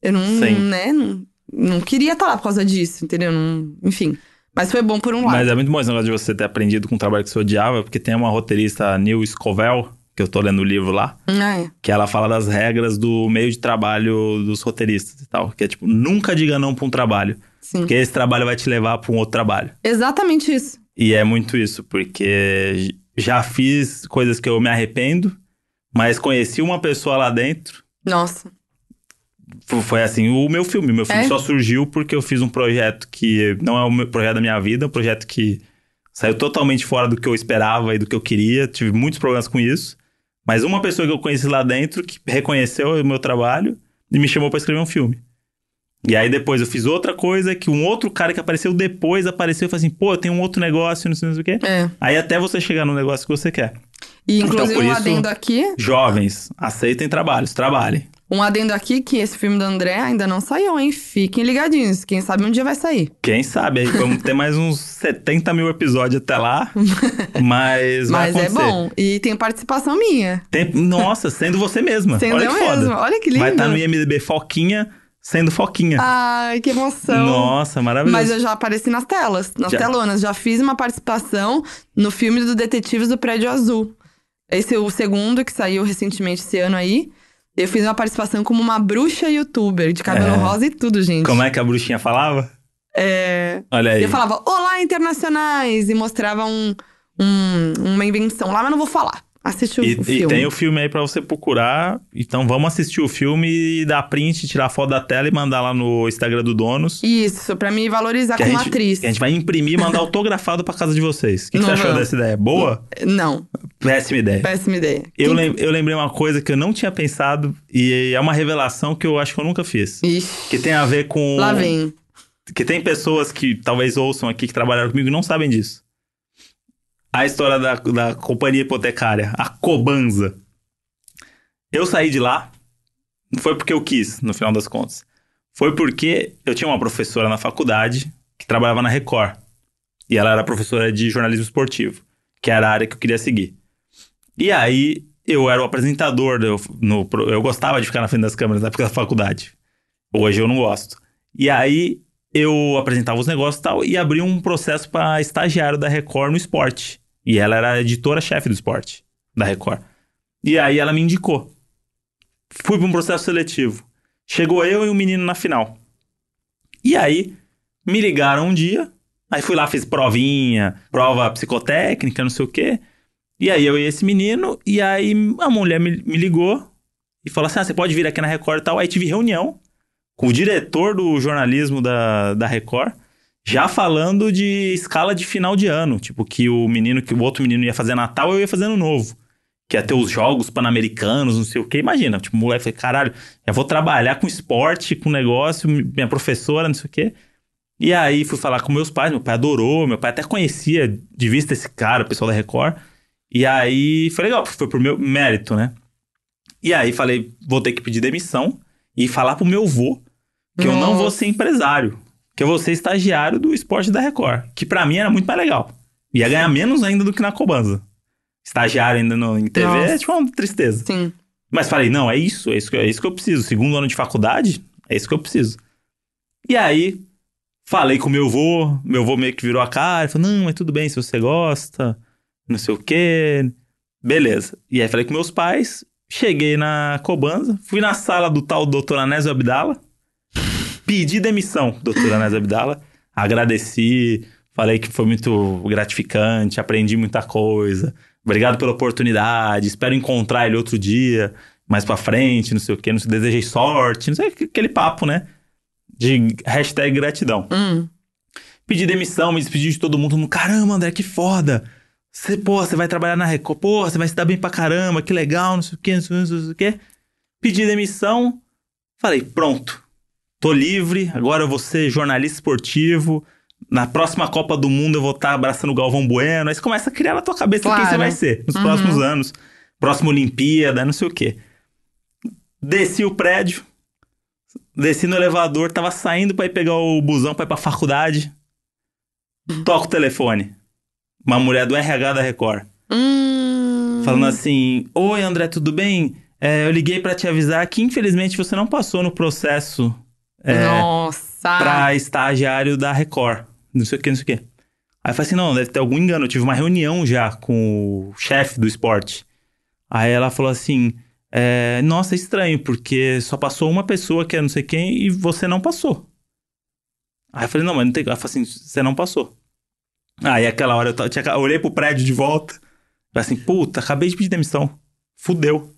Eu não, Sim. né? Não, não queria estar lá por causa disso, entendeu? Não, enfim. Mas foi bom por um lado. Mas é muito bom esse negócio de você ter aprendido com um trabalho que você odiava, porque tem uma roteirista, Neil Scovell, que eu tô lendo o livro lá, Ah, é. que ela fala das regras do meio de trabalho dos roteiristas e tal. Que é tipo, nunca diga não pra um trabalho. Sim. Porque esse trabalho vai te levar pra um outro trabalho. Exatamente isso. E é muito isso, porque já fiz coisas que eu me arrependo, mas conheci uma pessoa lá dentro. Nossa. F- Foi assim, o meu filme. Meu filme É? só surgiu porque eu fiz um projeto que não é o meu projeto da minha vida, é um projeto que saiu totalmente fora do que eu esperava e do que eu queria. Tive muitos problemas com isso. Mas uma pessoa que eu conheci lá dentro que reconheceu o meu trabalho e me chamou pra escrever um filme. E aí depois eu fiz outra coisa que um outro cara que apareceu depois apareceu e falou assim: pô, eu tenho um outro negócio, não sei, não sei o quê. É. Aí até você chegar no negócio que você quer. E Então, inclusive por um isso- adendo aqui. Jovens, aceitem trabalhos, trabalhem. Um adendo aqui que esse filme do André ainda não saiu, hein? Fiquem ligadinhos. Quem sabe um dia vai sair. Quem sabe aí vamos ter mais uns 70 mil episódios até lá. Mas, Mas é bom. E tem participação minha. Tem- Nossa, sendo você mesma. Sendo Olha eu que foda. mesmo. Olha que lindo. Vai estar no IMDB Foquinha sendo Foquinha. Ai, que emoção. Nossa, maravilhoso. Mas eu já apareci nas telas, nas Já. telonas. Já fiz uma participação no filme do Detetives do Prédio Azul. Esse é o segundo que saiu recentemente esse ano aí. Eu fiz uma participação como uma bruxa youtuber, de cabelo É. rosa e tudo, gente. Como é que a bruxinha falava? É... Olha aí. Eu falava, olá, internacionais! E mostrava um, um- uma invenção lá, mas não vou falar. Assiste o, E, o e filme. tem o filme aí pra você procurar. Então vamos assistir o filme e dar print, tirar foto da tela e mandar lá no Instagram do Donos. Isso, pra me valorizar Que a, como gente, atriz. que a gente vai imprimir e mandar autografado pra casa de vocês. O que, que você Não achou dessa ideia? Boa? Não, Péssima ideia. péssima ideia. Eu, lem- eu lembrei uma coisa que eu não tinha pensado e é uma revelação que eu acho que eu nunca fiz. Ixi, Que tem a ver com. lá vem. Que tem pessoas que talvez ouçam aqui que trabalharam comigo e não sabem disso. A história da, da companhia hipotecária, a Cobanza. Eu saí de lá, não foi porque eu quis, no final das contas. Foi porque eu tinha uma professora na faculdade que trabalhava na Record. E ela era professora de jornalismo esportivo, que era a área que eu queria seguir. E aí, eu era o apresentador, eu, no, eu gostava de ficar na frente das câmeras na época da faculdade. Hoje eu não gosto. E aí, eu apresentava os negócios e tal, e abri um processo para estagiário da Record no esporte. E ela era editora-chefe do esporte da Record. E aí ela me indicou. Fui para um processo seletivo. Chegou eu e um menino na final. E aí, me ligaram um dia. Aí fui lá, fiz provinha, prova psicotécnica, não sei o quê. E aí eu e esse menino, e aí a mulher me, me ligou e falou assim: ah, você pode vir aqui na Record e tal. Aí tive reunião com o diretor do jornalismo da, da Record, já falando de escala de final de ano. Tipo, que o menino, que o outro menino ia fazer Natal, eu ia fazer ano novo. Que ia ter os jogos pan-americanos, não sei o quê. Imagina, tipo, o moleque caralho, já vou trabalhar com esporte, com negócio, minha professora, não sei o quê. E aí fui falar com meus pais, meu pai adorou, meu pai até conhecia de vista esse cara, o pessoal da Record. E aí foi legal, foi por meu mérito, né? E aí falei, vou ter que pedir demissão e falar pro meu avô que eu não vou Nossa. ser empresário, que eu vou ser estagiário do esporte da Record, que pra mim era muito mais legal. Ia ganhar menos ainda do que na Cobanza. Estagiário ainda no, em TV é Nossa. tipo uma tristeza. Sim. Mas falei, não, é isso, é isso, que, é isso que eu preciso. Segundo ano de faculdade, é isso que eu preciso. E aí, falei com meu avô, meu avô meio que virou a cara, falou, não, mas tudo bem se você gosta, não sei o quê. Beleza. E aí falei com meus pais, cheguei na Cobanza, fui na sala do tal doutor Anésio Abdala, pedi demissão, doutor Anésio Abdala, agradeci, falei que foi muito gratificante, aprendi muita coisa, obrigado pela oportunidade, espero encontrar ele outro dia, mais pra frente, não sei o quê, não sei, desejei sorte, não sei, aquele papo, né? De hashtag gratidão. Hum. Pedi demissão, me despedi de todo mundo. Todo mundo, Caramba, André, que foda. Você, pô, você vai trabalhar na Record. Pô, você vai se dar bem pra caramba, que legal, não sei o quê, não sei, o quê, não sei o quê. Pedi demissão. Falei, pronto. Tô livre, agora eu vou ser jornalista esportivo. Na próxima Copa do Mundo eu vou estar abraçando o Galvão Bueno. Aí você começa a criar na tua cabeça quem Claro. você vai ser nos Uhum. próximos anos. Próxima Olimpíada, não sei o quê. Desci o prédio. Desci no elevador, tava saindo pra ir pegar o busão pra ir pra faculdade. Toca o telefone. Uma mulher do RH da Record. Hum. Falando assim: Oi, André, tudo bem? É, eu liguei pra te avisar que infelizmente você não passou no processo é, Nossa. pra estagiário da Record. Não sei o que, não sei o que. Aí eu falei assim: não, deve ter algum engano. Eu tive uma reunião já com o chefe do esporte. Aí ela falou assim: é, nossa, é estranho, porque só passou uma pessoa que é não sei quem e você não passou. Aí eu falei: não, mas não tem. Ela falou assim: você não passou. Aí aquela hora eu, tava- tinha, eu olhei pro prédio de volta. Falei assim: puta, acabei de pedir demissão. Fudeu.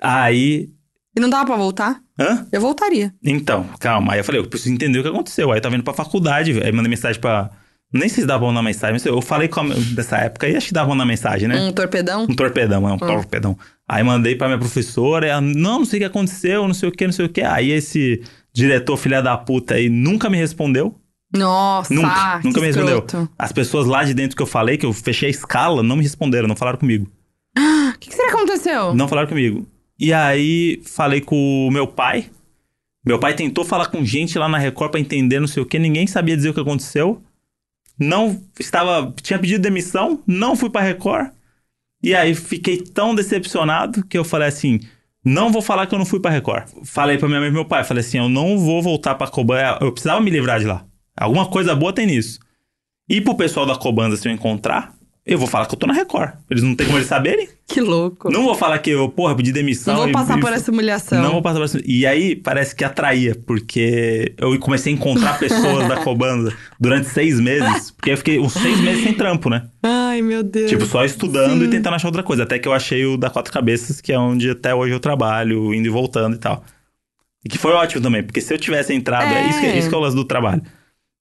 Aí. E não dava pra voltar? Hã? Eu voltaria. Então, calma. Aí eu falei, eu preciso entender o que aconteceu. Aí eu tava indo pra faculdade, aí mandei mensagem pra. Nem sei se dava na mensagem, mas eu falei com a... dessa época e acho que dava na mensagem, né? Um torpedão? Um torpedão, é um torpedão. Aí mandei pra minha professora, ela, não, não sei o que aconteceu, não sei o que, não sei o que. Aí esse diretor, filha da puta aí, nunca me respondeu. Nossa, Nunca, nunca me respondeu. As pessoas lá de dentro que eu falei, que eu fechei a escala, não me responderam, não falaram comigo. O que, que será que aconteceu? Não falaram comigo. E aí falei com o meu pai. Meu pai tentou falar com gente lá na Record pra entender não sei o que, ninguém sabia dizer o que aconteceu. Não estava, tinha pedido demissão, não fui pra Record. E aí fiquei tão decepcionado que eu falei assim: não vou falar que eu não fui pra Record. Falei pra minha mãe e meu pai, falei assim: eu não vou voltar pra Cobanza, eu precisava me livrar de lá. Alguma coisa boa tem nisso. E pro pessoal da Cobanza, se eu encontrar, eu vou falar que eu tô na Record. Eles não têm como eles saberem. Que louco. Não vou falar que eu, porra, pedi demissão. Não vou passar e- por essa humilhação. Não vou passar por essa. E aí parece que atraía, porque eu comecei a encontrar pessoas da Cobanza durante seis meses. Porque eu fiquei uns seis meses sem trampo, né? Ai, meu Deus. Tipo, só estudando Sim. e tentando achar outra coisa. Até que eu achei o da Quatro Cabeças, que é onde até hoje eu trabalho, indo e voltando e tal. E que foi ótimo também, porque se eu tivesse entrado. É, É. isso, que, isso que é o lance do trabalho.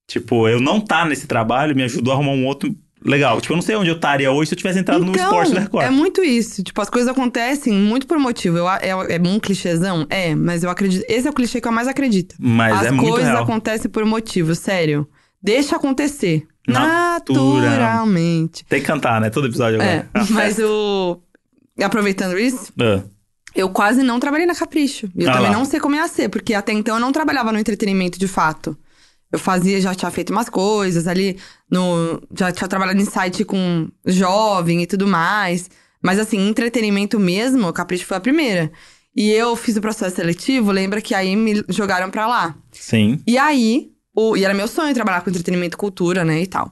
Tipo, eu não tá nesse trabalho me ajudou a arrumar um outro legal. Tipo, eu não sei onde eu estaria hoje se eu tivesse entrado no esporte da Record. É muito isso. Tipo, as coisas acontecem muito por motivo. Eu, é, é um clichêzão? É, mas eu acredito. Esse é o clichê que eu mais acredito. Mas as é muito coisas real. acontecem por motivo, sério. Deixa acontecer. Natural. Naturalmente. Tem que cantar, né? Todo episódio É, agora. mas o. Aproveitando isso, Ah. eu quase não trabalhei na Capricho. Eu Ah também lá. não sei como ia ser, porque até então eu não trabalhava no entretenimento de fato. Eu fazia, já tinha feito umas coisas ali, no, já tinha trabalhado em site com jovem e tudo mais. Mas assim, entretenimento mesmo, o Capricho foi a primeira. E eu fiz o processo seletivo, lembra que aí me jogaram pra lá. Sim. E aí, o, e era meu sonho trabalhar com entretenimento e cultura, né, e tal.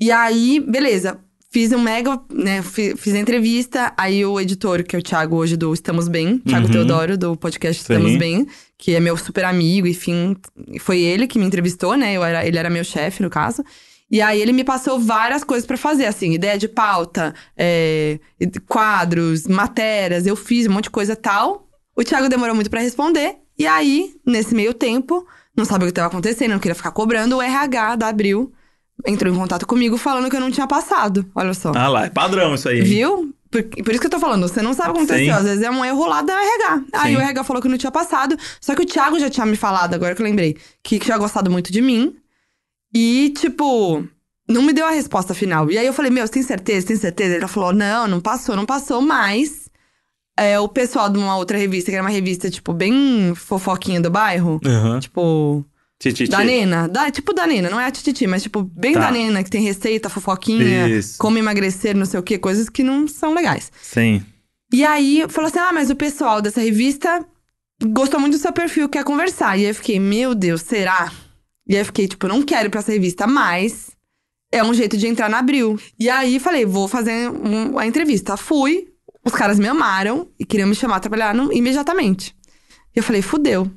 E aí, beleza, fiz um mega, né, fi- fiz a entrevista, aí o editor, que é o Thiago hoje do Estamos Bem, Thiago Uhum. Teodoro, do podcast Estamos Sim. Bem, que é meu super amigo, enfim, foi ele que me entrevistou, né, eu era, ele era meu chefe, no caso. E aí ele me passou várias coisas pra fazer, assim, ideia de pauta, é, quadros, matérias, eu fiz um monte de coisa tal. O Thiago demorou muito pra responder, e aí, nesse meio tempo, não sabia o que estava acontecendo, não queria ficar cobrando, o RH da Abril entrou em contato comigo falando que eu não tinha passado. Olha só. Ah lá, é padrão isso aí. Viu? Por, por isso que eu tô falando, você não sabe o que aconteceu. Às vezes é um erro lá da RH. Aí Sim. o RH falou que não tinha passado. Só que o Thiago já tinha me falado, agora que eu lembrei, que tinha gostado muito de mim. E, tipo, não me deu a resposta final. E aí eu falei, meu, você tem certeza? Tem certeza? Ele falou, não, não passou, não passou, mas. É, o pessoal de uma outra revista, que era uma revista, tipo, bem fofoquinha do bairro. Aham. Tipo, Tititi. Da Nena. Da, tipo da Nena, não é a Tititi, mas tipo, bem Tá. da Nena, que tem receita, fofoquinha, Isso. como emagrecer, não sei o quê, coisas que não são legais. Sim. E aí, falou assim: ah, mas o pessoal dessa revista gostou muito do seu perfil, quer conversar. E aí eu fiquei, meu Deus, será? E aí eu fiquei, tipo, não quero ir pra essa revista, mas é um jeito de entrar na Abril. E aí falei, vou fazer um- a entrevista. Fui, os caras me amaram e queriam me chamar a trabalhar no- imediatamente. E eu falei, fudeu.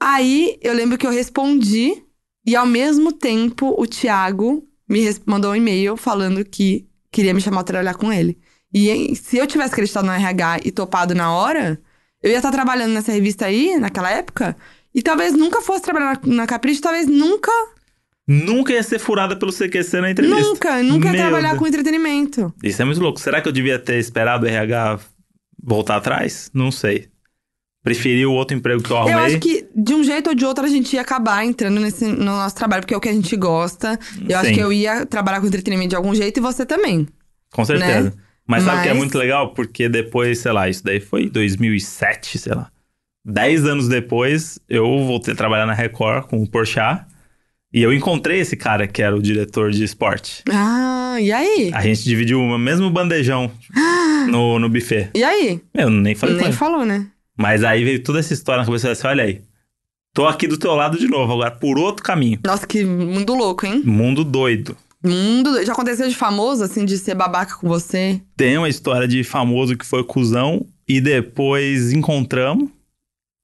Aí eu lembro que eu respondi, e ao mesmo tempo o Thiago me mandou um e-mail falando que queria me chamar a trabalhar com ele. E se eu tivesse acreditado no RH e topado na hora, eu ia estar trabalhando nessa revista aí, naquela época, e talvez nunca fosse trabalhar na, na Capricho, talvez nunca, Nunca ia ser furada pelo CQC na entrevista. nunca, nunca ia Meu trabalhar Deus. com entretenimento. Isso é muito louco. Será que eu devia ter esperado o RH voltar atrás? Não sei. Preferi o outro emprego que eu arrumei. Eu acho que de um jeito ou de outro a gente ia acabar entrando nesse, no nosso trabalho, porque é o que a gente gosta. Eu acho Sim. que eu ia trabalhar com entretenimento de algum jeito e você também. Com certeza. né? Mas sabe o que é Mas- muito legal? Porque depois, sei lá, isso daí foi 2007, sei lá. Dez anos depois, eu voltei a trabalhar na Record com o Porchat. E eu encontrei esse cara que era o diretor de esporte. Ah, e aí? A gente dividiu o mesmo bandejão no, no buffet. E aí? Eu nem falei Nem falou, né? Mas aí veio toda essa história na cabeça assim, olha aí. Tô aqui do teu lado de novo, agora por outro caminho. Nossa, que mundo louco, hein? Mundo doido. Mundo doido. Já aconteceu de famoso, assim, de ser babaca com você? Tem uma história de famoso que foi cuzão e depois encontramos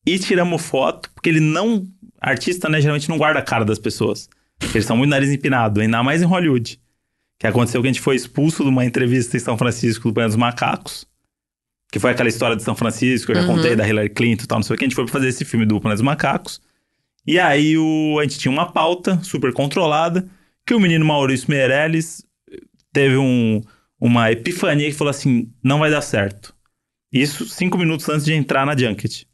e tiramos foto, porque ele não. Artista, né, geralmente não guarda a cara das pessoas. Eles são muito nariz empinado, ainda mais em Hollywood. Que aconteceu que a gente foi expulso de uma entrevista em São Francisco do Planeta dos Macacos. Que foi aquela história de São Francisco, eu já Uhum. contei da Hillary Clinton e tal, não sei o que. A gente foi pra fazer esse filme do Planeta dos Macacos. E aí o, a gente tinha uma pauta super controlada, que o menino Maurício Meirelles teve um, uma epifania que falou assim: não vai dar certo. Isso cinco minutos antes de entrar na Junket.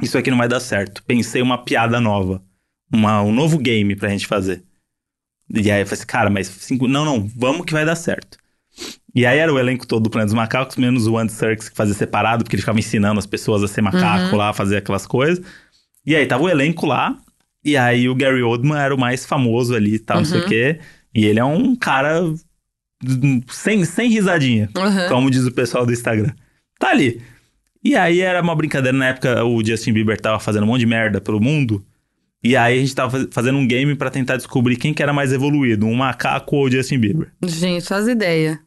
Isso aqui não vai dar certo. Pensei uma piada nova. Uma, um novo game pra gente fazer. E aí eu falei assim, cara, mas cinco. Não, não, vamos que vai dar certo. E aí era o elenco todo do Planeta dos Macacos, menos o Andy Serkis que fazia separado, porque ele ficava ensinando as pessoas a ser macaco lá, a fazer aquelas coisas. E aí tava o elenco lá, e aí o Gary Oldman era o mais famoso ali e tal, não sei o quê. E ele é um cara sem, sem risadinha, Uhum. como diz o pessoal do Instagram. Tá ali. E aí era uma brincadeira, na época o Justin Bieber tava fazendo um monte de merda pelo mundo. E aí a gente tava faz- fazendo um game pra tentar descobrir quem que era mais evoluído, um macaco ou o Justin Bieber. Gente, as ideias.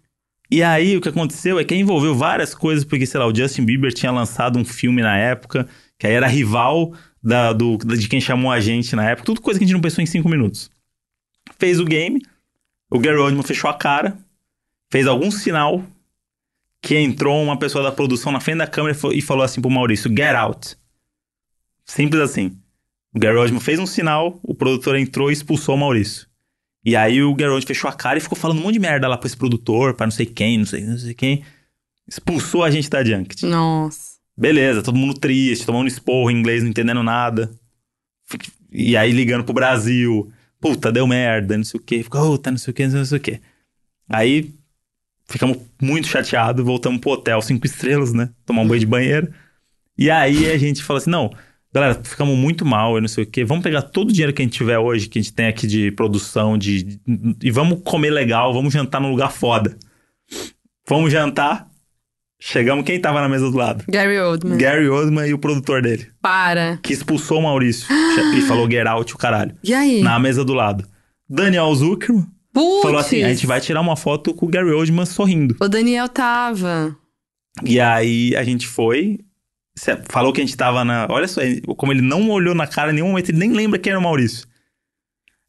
E aí o que aconteceu é que envolveu várias coisas, porque, sei lá, o Justin Bieber tinha lançado um filme na época, que aí era rival da, do, de quem chamou a gente na época, tudo coisa que a gente não pensou em cinco minutos. Fez o game, o Gary Oldman fechou a cara, fez algum sinal, que entrou uma pessoa da produção na frente da câmera e e falou assim pro Maurício, get out. Simples assim. O Gary fez um sinal, o produtor entrou e expulsou o Maurício. E aí o Gary fechou a cara e ficou falando um monte de merda lá pra esse produtor, pra não sei quem, não sei, não sei quem. Expulsou a gente da Junket. Nossa. Beleza, todo mundo triste, tomando esporro em inglês, não entendendo nada. E aí ligando pro Brasil. Puta, deu merda, não sei o quê. Ficou, puta, não sei o quê, não sei o quê. Aí ficamos muito chateados, voltamos pro hotel cinco estrelas, né? Tomar um banho de banheiro. E aí a gente falou assim: não, galera, ficamos muito mal, eu não sei o quê. Vamos pegar todo o dinheiro que a gente tiver hoje, que a gente tem aqui de produção, de, e vamos comer legal, vamos jantar num lugar foda. Fomos jantar. Chegamos, quem tava na mesa do lado? Gary Oldman. Gary Oldman e o produtor dele, Para. que expulsou o Maurício e falou get out o caralho. E aí? Na mesa do lado. Daniel Zuckerman Putz. falou assim: a gente vai tirar uma foto com o Gary Oldman sorrindo. O Daniel tava. E aí a gente foi, se- falou que a gente tava na. Olha só, como ele não olhou na cara em nenhum momento, ele nem lembra quem era o Maurício.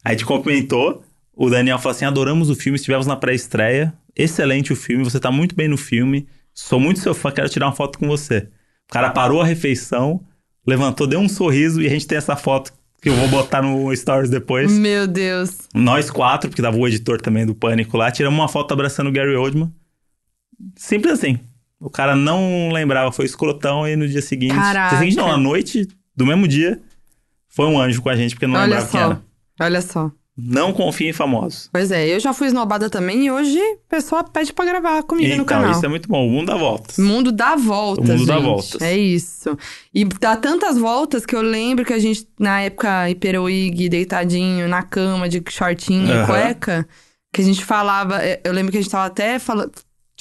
Aí a gente cumprimentou. O Daniel falou assim: adoramos o filme, estivemos na pré-estreia. Excelente o filme, você tá muito bem no filme. Sou muito seu fã, quero tirar uma foto com você. O cara parou a refeição, levantou, deu um sorriso e a gente tem essa foto que eu vou botar no Stories depois. Meu Deus. Nós quatro, porque tava o editor também do Pânico lá, tiramos uma foto abraçando o Gary Oldman. Simples assim. O cara não lembrava, foi escrotão e no dia seguinte. Caraca. Dia seguinte, não, à noite do mesmo dia, foi um anjo com a gente, porque não Olha lembrava quem só. era. Olha só. Não confie em famosos. Pois é, eu já fui esnobada também e hoje a pessoa pede pra gravar comigo no então, canal. isso é muito bom. O mundo dá voltas. O mundo dá voltas, O mundo dá gente. voltas. É isso. E dá tantas voltas que eu lembro que a gente, na época, hiperoig, deitadinho, na cama, de shortinho e Aham. cueca, que a gente falava... é, Eu lembro que a gente tava até falando...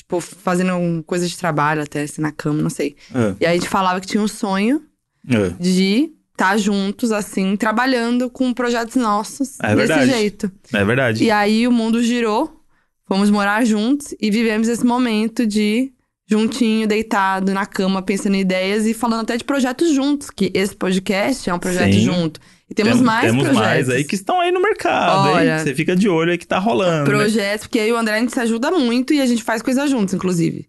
Tipo, fazendo coisa de trabalho até, assim, na cama, não sei. É, E aí a gente falava que tinha um sonho é. de estar juntos, assim, trabalhando com projetos nossos. É desse verdade. jeito. É verdade. E aí o mundo girou, fomos morar juntos e vivemos esse momento de juntinho, deitado na cama, pensando em ideias e falando até de projetos juntos, que esse podcast é um projeto Sim. junto. E temos Tem- mais temos projetos. mais aí que estão aí no mercado. Olha. Você fica de olho aí que tá rolando. né? Projetos, porque aí o André a gente se ajuda muito e a gente faz coisa juntos, inclusive.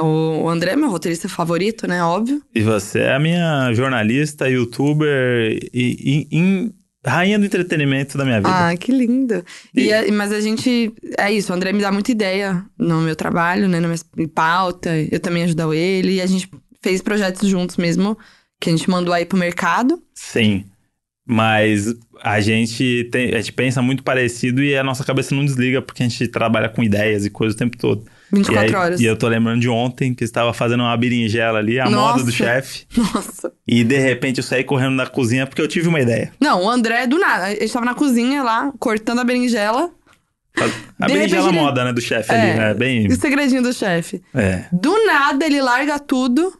O André é meu roteirista favorito, né? Óbvio. E você é a minha jornalista, youtuber e, e- e- rainha do entretenimento da minha vida. Ah, que lindo. E E- é- mas a gente. É isso, o André me dá muita ideia no meu trabalho, né? Na minha em pauta. Eu também ajudo ele. E a gente fez projetos juntos mesmo, que a gente mandou aí pro mercado. Sim. Mas a gente, tem, a gente pensa muito parecido e a nossa cabeça não desliga porque a gente trabalha com ideias e coisas o tempo todo. 24 e aí- horas. E eu tô lembrando de ontem que estava fazendo uma berinjela ali, a Nossa. moda do chefe. Nossa. E de repente eu saí correndo na cozinha porque eu tive uma ideia. Não, o André, do nada. A gente tava na cozinha lá, cortando a berinjela. A De berinjela repente ele- moda, né, do chefe ali, É. né? Bem. O segredinho do chefe. É. Do nada, ele larga tudo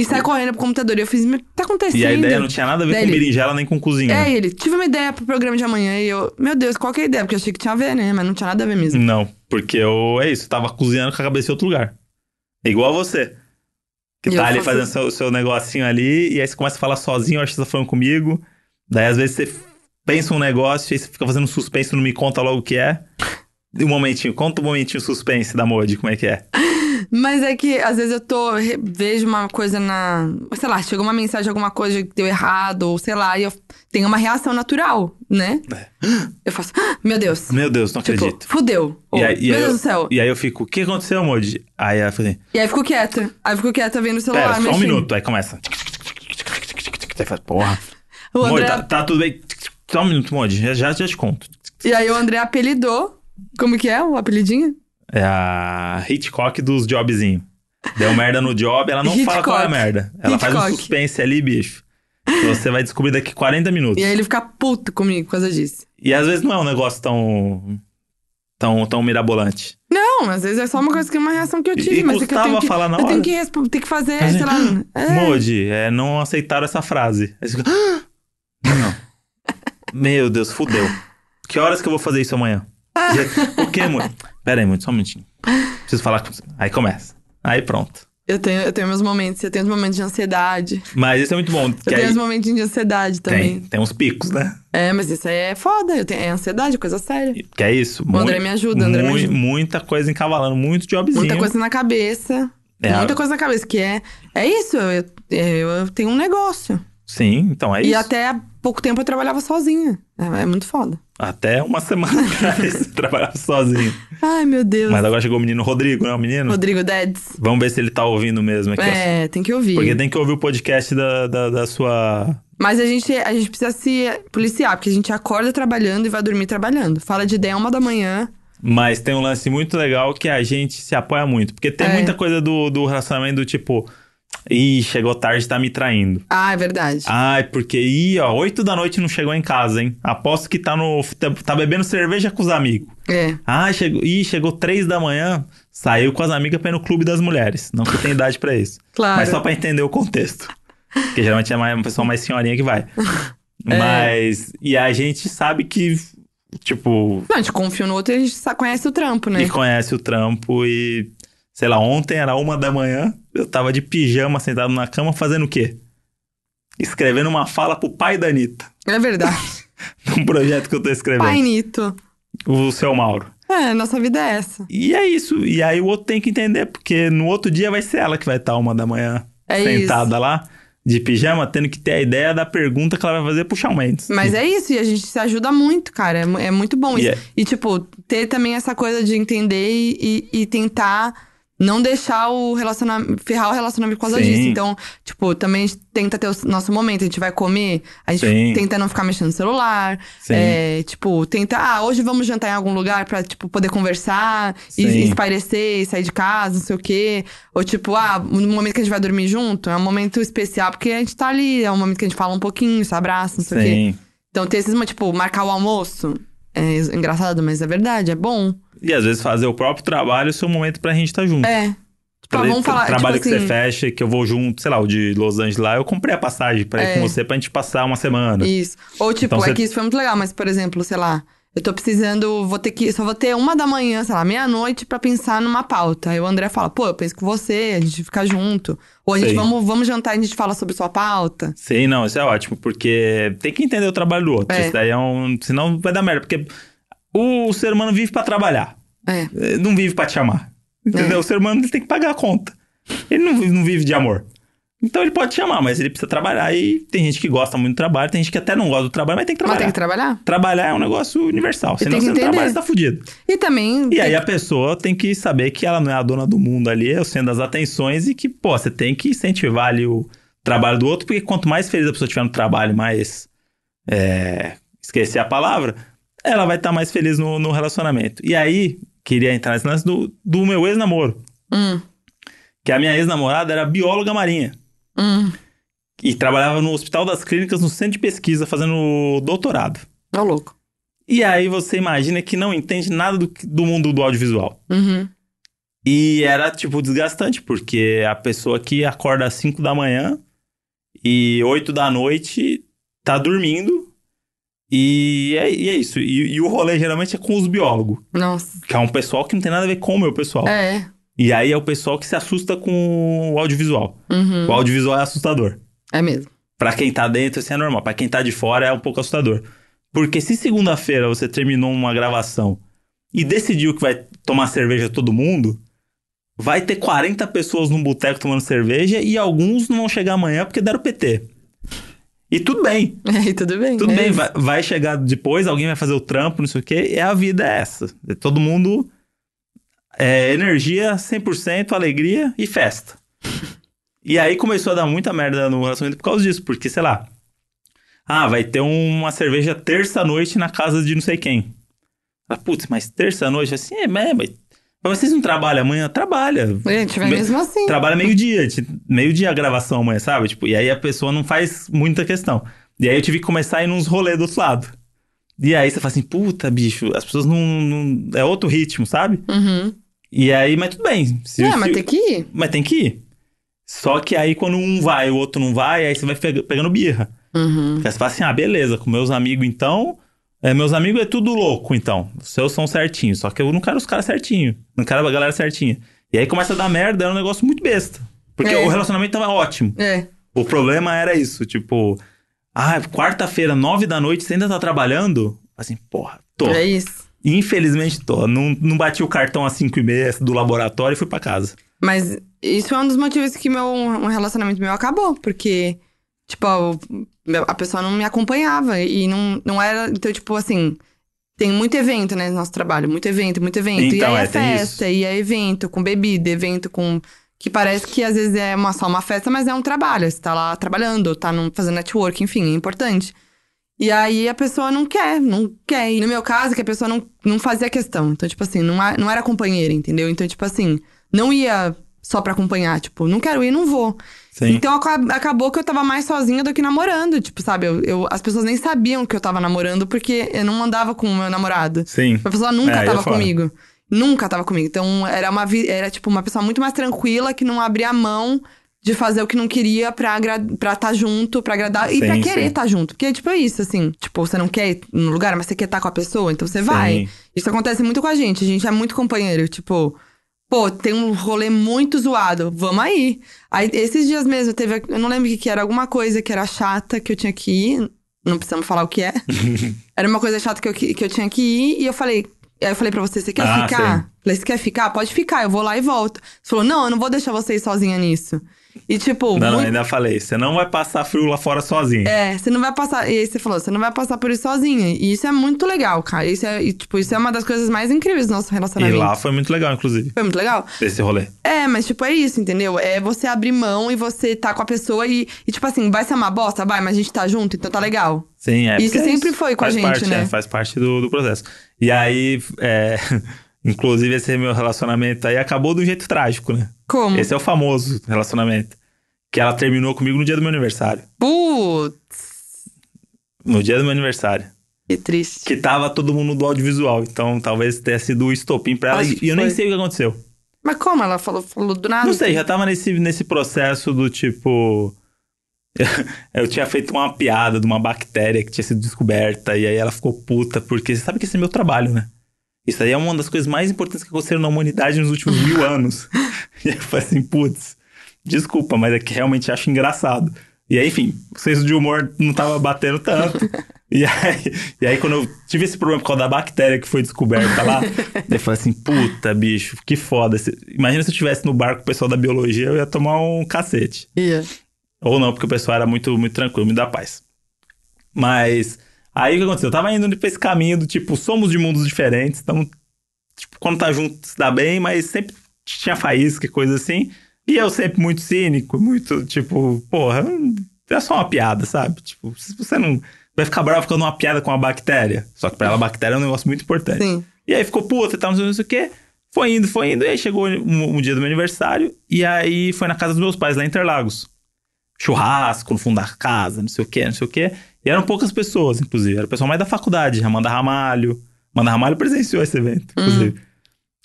e sai correndo pro computador. E eu fiz, tá acontecendo? E a ideia não tinha nada a ver Daí com ele- berinjela nem com cozinha. É, ele, tive uma ideia pro programa de amanhã. E eu, meu Deus, qual que é a ideia? Porque eu achei que tinha a ver, né? Mas não tinha nada a ver mesmo. Não, porque eu. É isso, eu tava cozinhando com a cabeça em outro lugar. É igual você. Que E tá ali faço- fazendo seu, seu negocinho ali, e aí você começa a falar sozinho, eu acho que você tá falando comigo. Daí às vezes você pensa um negócio, e aí você fica fazendo suspense, não me conta logo o que é. E um momentinho, conta um momentinho suspense da Modi, como é que é? Mas é que às vezes eu tô. vejo uma coisa na. Sei lá, chegou uma mensagem, alguma coisa que deu errado, ou sei lá, e eu tenho uma reação natural, né? Eu faço, "Ah, meu Deus. Meu Deus, não Tipo, acredito. fudeu. Ou, E aí, e meu Deus eu, do céu. E aí eu fico, o que aconteceu, Modi? Aí ela fala assim, E aí fico quieta. Aí fico quieta vendo o celular. pera, só um minuto. Aí começa. Aí faz, porra. O André... tá, tá tudo bem. Só um minuto, já, já, já te conto. E aí o André apelidou. Como que é o apelidinho? É a Hitchcock dos jobzinhos. Deu merda no job, ela não fala qual é a Hitchcock. merda. Ela faz um Hitchcock. suspense ali, bicho. que Você vai descobrir daqui 40 minutos. E aí ele fica puto comigo por causa disso. E às vezes não é um negócio tão. tão, tão mirabolante. Não, às vezes é só uma coisa que é uma reação que eu tive. E mas é que eu custava tenho que, falar na eu tenho hora. que, respo- tenho que fazer, Mas, sei lá. É. Modi, é, não aceitaram essa frase. Aí você fica, "Ah!" Não. Meu Deus, fudeu. Que horas que eu vou fazer isso amanhã? O que, Modi? Pera aí, Modi, só um minutinho. Preciso falar com você. Aí começa. Aí pronto. Eu tenho, eu tenho meus momentos, eu tenho os momentos de ansiedade. Mas isso é muito bom. Eu tenho aí os momentos de ansiedade também. tem, tem uns picos, né? É, mas isso aí é foda. Eu tenho, é ansiedade, coisa séria. Que é isso. O André me ajuda, André me ajuda. Muita coisa encavalando, muito jobzinho. Muita coisa na cabeça. É, Muita coisa na cabeça, que é... É isso, eu, eu, eu tenho um negócio. Sim, então é e isso. até há pouco tempo eu trabalhava sozinha. É, é muito foda. Até uma semana atrás eu trabalhava sozinho. Ai, meu Deus. Mas agora chegou o menino Rodrigo, né? O menino? Rodrigo Dedes. Vamos ver se ele tá ouvindo mesmo aqui. É, tem que ouvir. Porque tem que ouvir o podcast da, da, da sua. Mas a gente, a gente precisa se policiar, porque a gente acorda trabalhando e vai dormir trabalhando. Fala de ideia uma da manhã. Mas tem um lance muito legal que a gente se apoia muito. Porque tem É. muita coisa do, do relacionamento do tipo. Ih, chegou tarde, tá me traindo. Ah, é verdade. Ai, porque, ih, ó, 8 da noite não chegou em casa, hein? Aposto que tá no. tá, tá bebendo cerveja com os amigos. É. Ah, chegou, ih, chegou 3 da manhã, saiu com as amigas pra ir no clube das mulheres. Não que tem idade pra isso. Claro. Mas só pra entender o contexto. Porque geralmente é mais, uma pessoa mais senhorinha que vai. É. Mas. E a gente sabe que, tipo, Não, a gente confia no outro e a gente conhece o trampo, né? que conhece o trampo e. Sei lá, ontem era uma da manhã, eu tava de pijama sentado na cama fazendo o quê? Escrevendo uma fala pro pai da Anitta. É verdade. Num projeto que eu tô escrevendo. Pai Nito. O seu Mauro. É, nossa vida é essa. E é isso. E aí o outro tem que entender, porque no outro dia vai ser ela que vai estar uma da manhã É sentada lá, de pijama, tendo que ter a ideia da pergunta que ela vai fazer pro Shawn Mendes. Mas é isso, e a gente se ajuda muito, cara. É, é muito bom E isso. é- E, tipo, ter também essa coisa de entender e, e- e tentar não deixar o relacionamento, ferrar o relacionamento por causa Sim. disso. Então, tipo, também a gente tenta ter o nosso momento, a gente vai comer, a gente Sim. tenta não ficar mexendo no celular. Sim. É, tipo, tenta, ah, hoje vamos jantar em algum lugar pra, tipo, poder conversar e, Sim. e espairecer, e sair de casa, não sei o quê. Ou tipo, ah, no momento que a gente vai dormir junto, é um momento especial, porque a gente tá ali, é um momento que a gente fala um pouquinho, se abraça, não sei o quê. Sim. Então, ter esses, tipo, marcar o almoço. É engraçado, mas é verdade, é bom. E às vezes fazer o próprio trabalho o seu momento pra gente estar junto. É. Tipo, ah, Tra- vamos falar, trabalho tipo que assim, você fecha, que eu vou junto, sei lá, o de Los Angeles lá, eu comprei a passagem pra ir É. com você pra gente passar uma semana. Isso. Ou tipo, Então é você- que isso foi muito legal, mas, por exemplo, sei lá, eu tô precisando, vou ter que. Só vou ter uma da manhã, sei lá, meia-noite pra pensar numa pauta. Aí o André fala, pô, eu penso com você, a gente fica junto. Ou a gente vamos, vamos jantar e a gente fala sobre sua pauta. Sim, não, isso é ótimo, porque tem que entender o trabalho do outro. É. Isso daí é um. Senão vai dar merda, porque o ser humano vive pra trabalhar. É. Não vive pra te amar. Entendeu? É. O ser humano ele tem que pagar a conta. Ele não, não vive de amor. Então ele pode te amar, mas ele precisa trabalhar. E tem gente que gosta muito do trabalho, tem gente que até não gosta do trabalho, mas tem que Mas trabalhar. tem que trabalhar. Trabalhar é um negócio universal. tem Senão que você não entender. trabalha, você tá fudido. E também. E aí que- a pessoa tem que saber que ela não é a dona do mundo ali, é o centro das atenções e que, pô, você tem que incentivar ali o trabalho do outro, porque quanto mais feliz a pessoa estiver no trabalho, mais. É, esqueci a palavra, ela vai estar mais feliz no, no relacionamento. E aí, queria entrar nesse lance do, do meu ex-namoro. Hum, Que a minha ex-namorada era bióloga marinha. Hum. E trabalhava no Hospital das Clínicas, no centro de pesquisa, fazendo doutorado. Ô, louco. E aí você imagina que não entende nada do, do mundo do audiovisual. Uhum. E era, tipo, desgastante, porque a pessoa que acorda às 5 da manhã e 8 da noite tá dormindo. E é, e é isso. E, e o rolê geralmente é com os biólogos, Nossa. que é um pessoal que não tem nada a ver com o meu pessoal. É. E aí é o pessoal que se assusta com o audiovisual. Uhum. O audiovisual é assustador. É mesmo. Pra quem tá dentro, assim é normal. Pra quem tá de fora, é um pouco assustador. Porque se segunda-feira você terminou uma gravação e decidiu que vai tomar cerveja todo mundo, vai ter 40 pessoas num boteco tomando cerveja e alguns não vão chegar amanhã porque deram PT. E tudo bem. É, e tudo bem. Tudo é bem, isso. vai, vai chegar depois, alguém vai fazer o trampo, não sei o quê. E a vida é essa. É todo mundo... É energia, 100%, alegria e festa. E aí começou a dar muita merda no relacionamento por causa disso. Porque, sei lá... Ah, vai ter uma cerveja terça-noite na casa de não sei quem. Ah, Putz, mas terça-noite? Assim, é, mas... mas vocês não trabalham amanhã? Trabalha. A gente vai Me- mesmo assim. Trabalha meio-dia, meio-dia a gravação amanhã, sabe? Tipo, e aí a pessoa não faz muita questão. E aí eu tive que começar a ir nos rolês do outro lado. E aí você fala assim, puta, bicho, as pessoas não. não- é outro ritmo, sabe? Uhum. E aí, mas tudo bem. Se- é, se- mas tem que ir. mas tem que ir. Só que aí quando um vai e o outro não vai, aí você vai pega- pegando birra. Uhum. Porque você fala assim, ah, beleza, com meus amigos então. é, meus amigos é tudo louco, então. Os seus são certinhos. Só que eu não quero os caras certinhos. Não quero a galera certinha. E aí começa a dar merda, é um negócio muito besta. Porque É. o relacionamento tava ótimo. É. O problema era isso, tipo, ah, quarta-feira, nove da noite, você ainda tá trabalhando? Assim, porra, tô. É isso. Infelizmente tô. Não, não bati o cartão às cinco e meia do laboratório e fui pra casa. Mas isso é um dos motivos que meu um relacionamento meu acabou, porque, tipo, a pessoa não me acompanhava e não, não era. Então, tipo, assim, tem muito evento, né, no nosso trabalho, muito evento, muito evento. Então, e aí é, é festa, e é evento com bebida, evento com. Que parece que às vezes é uma, só uma festa, mas é um trabalho. Você tá lá trabalhando, tá num, fazendo network, enfim, é importante. E aí a pessoa não quer, não quer. E no meu caso, que a pessoa não, não fazia questão. Então, tipo assim, não, a- não era companheira, entendeu? Então, tipo assim, não ia só pra acompanhar. Tipo, não quero ir, não vou. Sim. Então aca- acabou que eu tava mais sozinha do que namorando. Tipo, sabe? Eu, eu- as pessoas nem sabiam que eu tava namorando porque eu não andava com o meu namorado. Sim. A pessoa nunca É, tava comigo. Nunca tava comigo. Então era uma era tipo uma pessoa muito mais tranquila que não abria mão de fazer o que não queria pra estar junto, pra agradar e Sim, pra querer sim. estar junto. Porque tipo é isso assim, tipo, você não quer ir no lugar, mas você quer estar com a pessoa, então você vai. Sim. Isso acontece muito com a gente. A gente é muito companheiro, tipo, pô, tem um rolê muito zoado, vamos aí. Aí esses dias mesmo teve, eu não lembro o que, que era, alguma coisa que era chata que eu tinha que ir, não precisamos falar o que é. era uma coisa chata que eu, que eu tinha que ir e eu falei, aí eu falei pra você, você quer Ah, ficar? sei. Falei, você quer ficar? Pode ficar, eu vou lá e volto. Você falou, não, eu não vou deixar você ir sozinha nisso. E tipo, Não, não, muito- ainda falei. Você não vai passar frio lá fora sozinho. É, você não vai passar. E aí você falou, você não vai passar por isso sozinha. E isso é muito legal, cara. Isso é, e, tipo, isso é uma das coisas mais incríveis do nosso e relacionamento. lá foi muito legal, inclusive, Foi muito legal. esse rolê. É, mas tipo, é isso, entendeu? É você abrir mão e você tá com a pessoa e, e tipo assim, vai ser uma bosta? Vai, mas a gente tá junto, então tá legal. Sim, é. Isso é sempre foi com a faz gente, parte, né? é, faz parte do, do processo. E aí, é, inclusive, esse meu relacionamento aí acabou de um jeito trágico, né? Como? Esse é o famoso relacionamento. Que ela terminou comigo no dia do meu aniversário. Putz, No dia do meu aniversário. que triste. Que tava todo mundo do audiovisual. Então, talvez tenha sido o estopim pra ela. Acho E eu nem foi. sei o que aconteceu. Mas como? Ela falou, falou do nada? Não sei, já tava nesse, nesse processo do tipo. Eu tinha feito uma piada de uma bactéria que tinha sido descoberta, e aí ela ficou puta, porque você sabe que esse é meu trabalho, né? Isso aí é uma das coisas mais importantes que aconteceram na humanidade nos últimos mil anos. E aí eu falei assim, putz, desculpa, mas é que realmente acho engraçado. E aí, enfim, o senso de humor não tava batendo tanto. E aí, e aí, quando eu tive esse problema por causa da bactéria que foi descoberta lá, eu falei assim, puta, bicho, que foda. Imagina se eu estivesse no bar com o pessoal da biologia, eu ia tomar um cacete. Ia. Ou não, porque o pessoal era muito, muito tranquilo, me dá paz. Mas aí o que aconteceu? Eu tava indo pra esse caminho do tipo, somos de mundos diferentes, então, tipo, quando tá junto se dá bem, mas sempre tinha faísca e coisa assim. E eu sempre muito cínico, muito tipo, porra, é só uma piada, sabe? Tipo, se você não. Vai ficar bravo ficando uma piada com uma bactéria. Só que pra ela, a bactéria é um negócio muito importante. Sim. E aí ficou puta e tal, não sei, o quê. Foi indo, foi indo. E aí chegou um, um dia do meu aniversário. E aí foi na casa dos meus pais, lá em Interlagos. Churrasco no fundo da casa, não sei o quê, não sei o quê. E eram poucas pessoas, inclusive. Era o pessoal mais da faculdade. Amanda Ramalho. Amanda Ramalho presenciou esse evento, inclusive.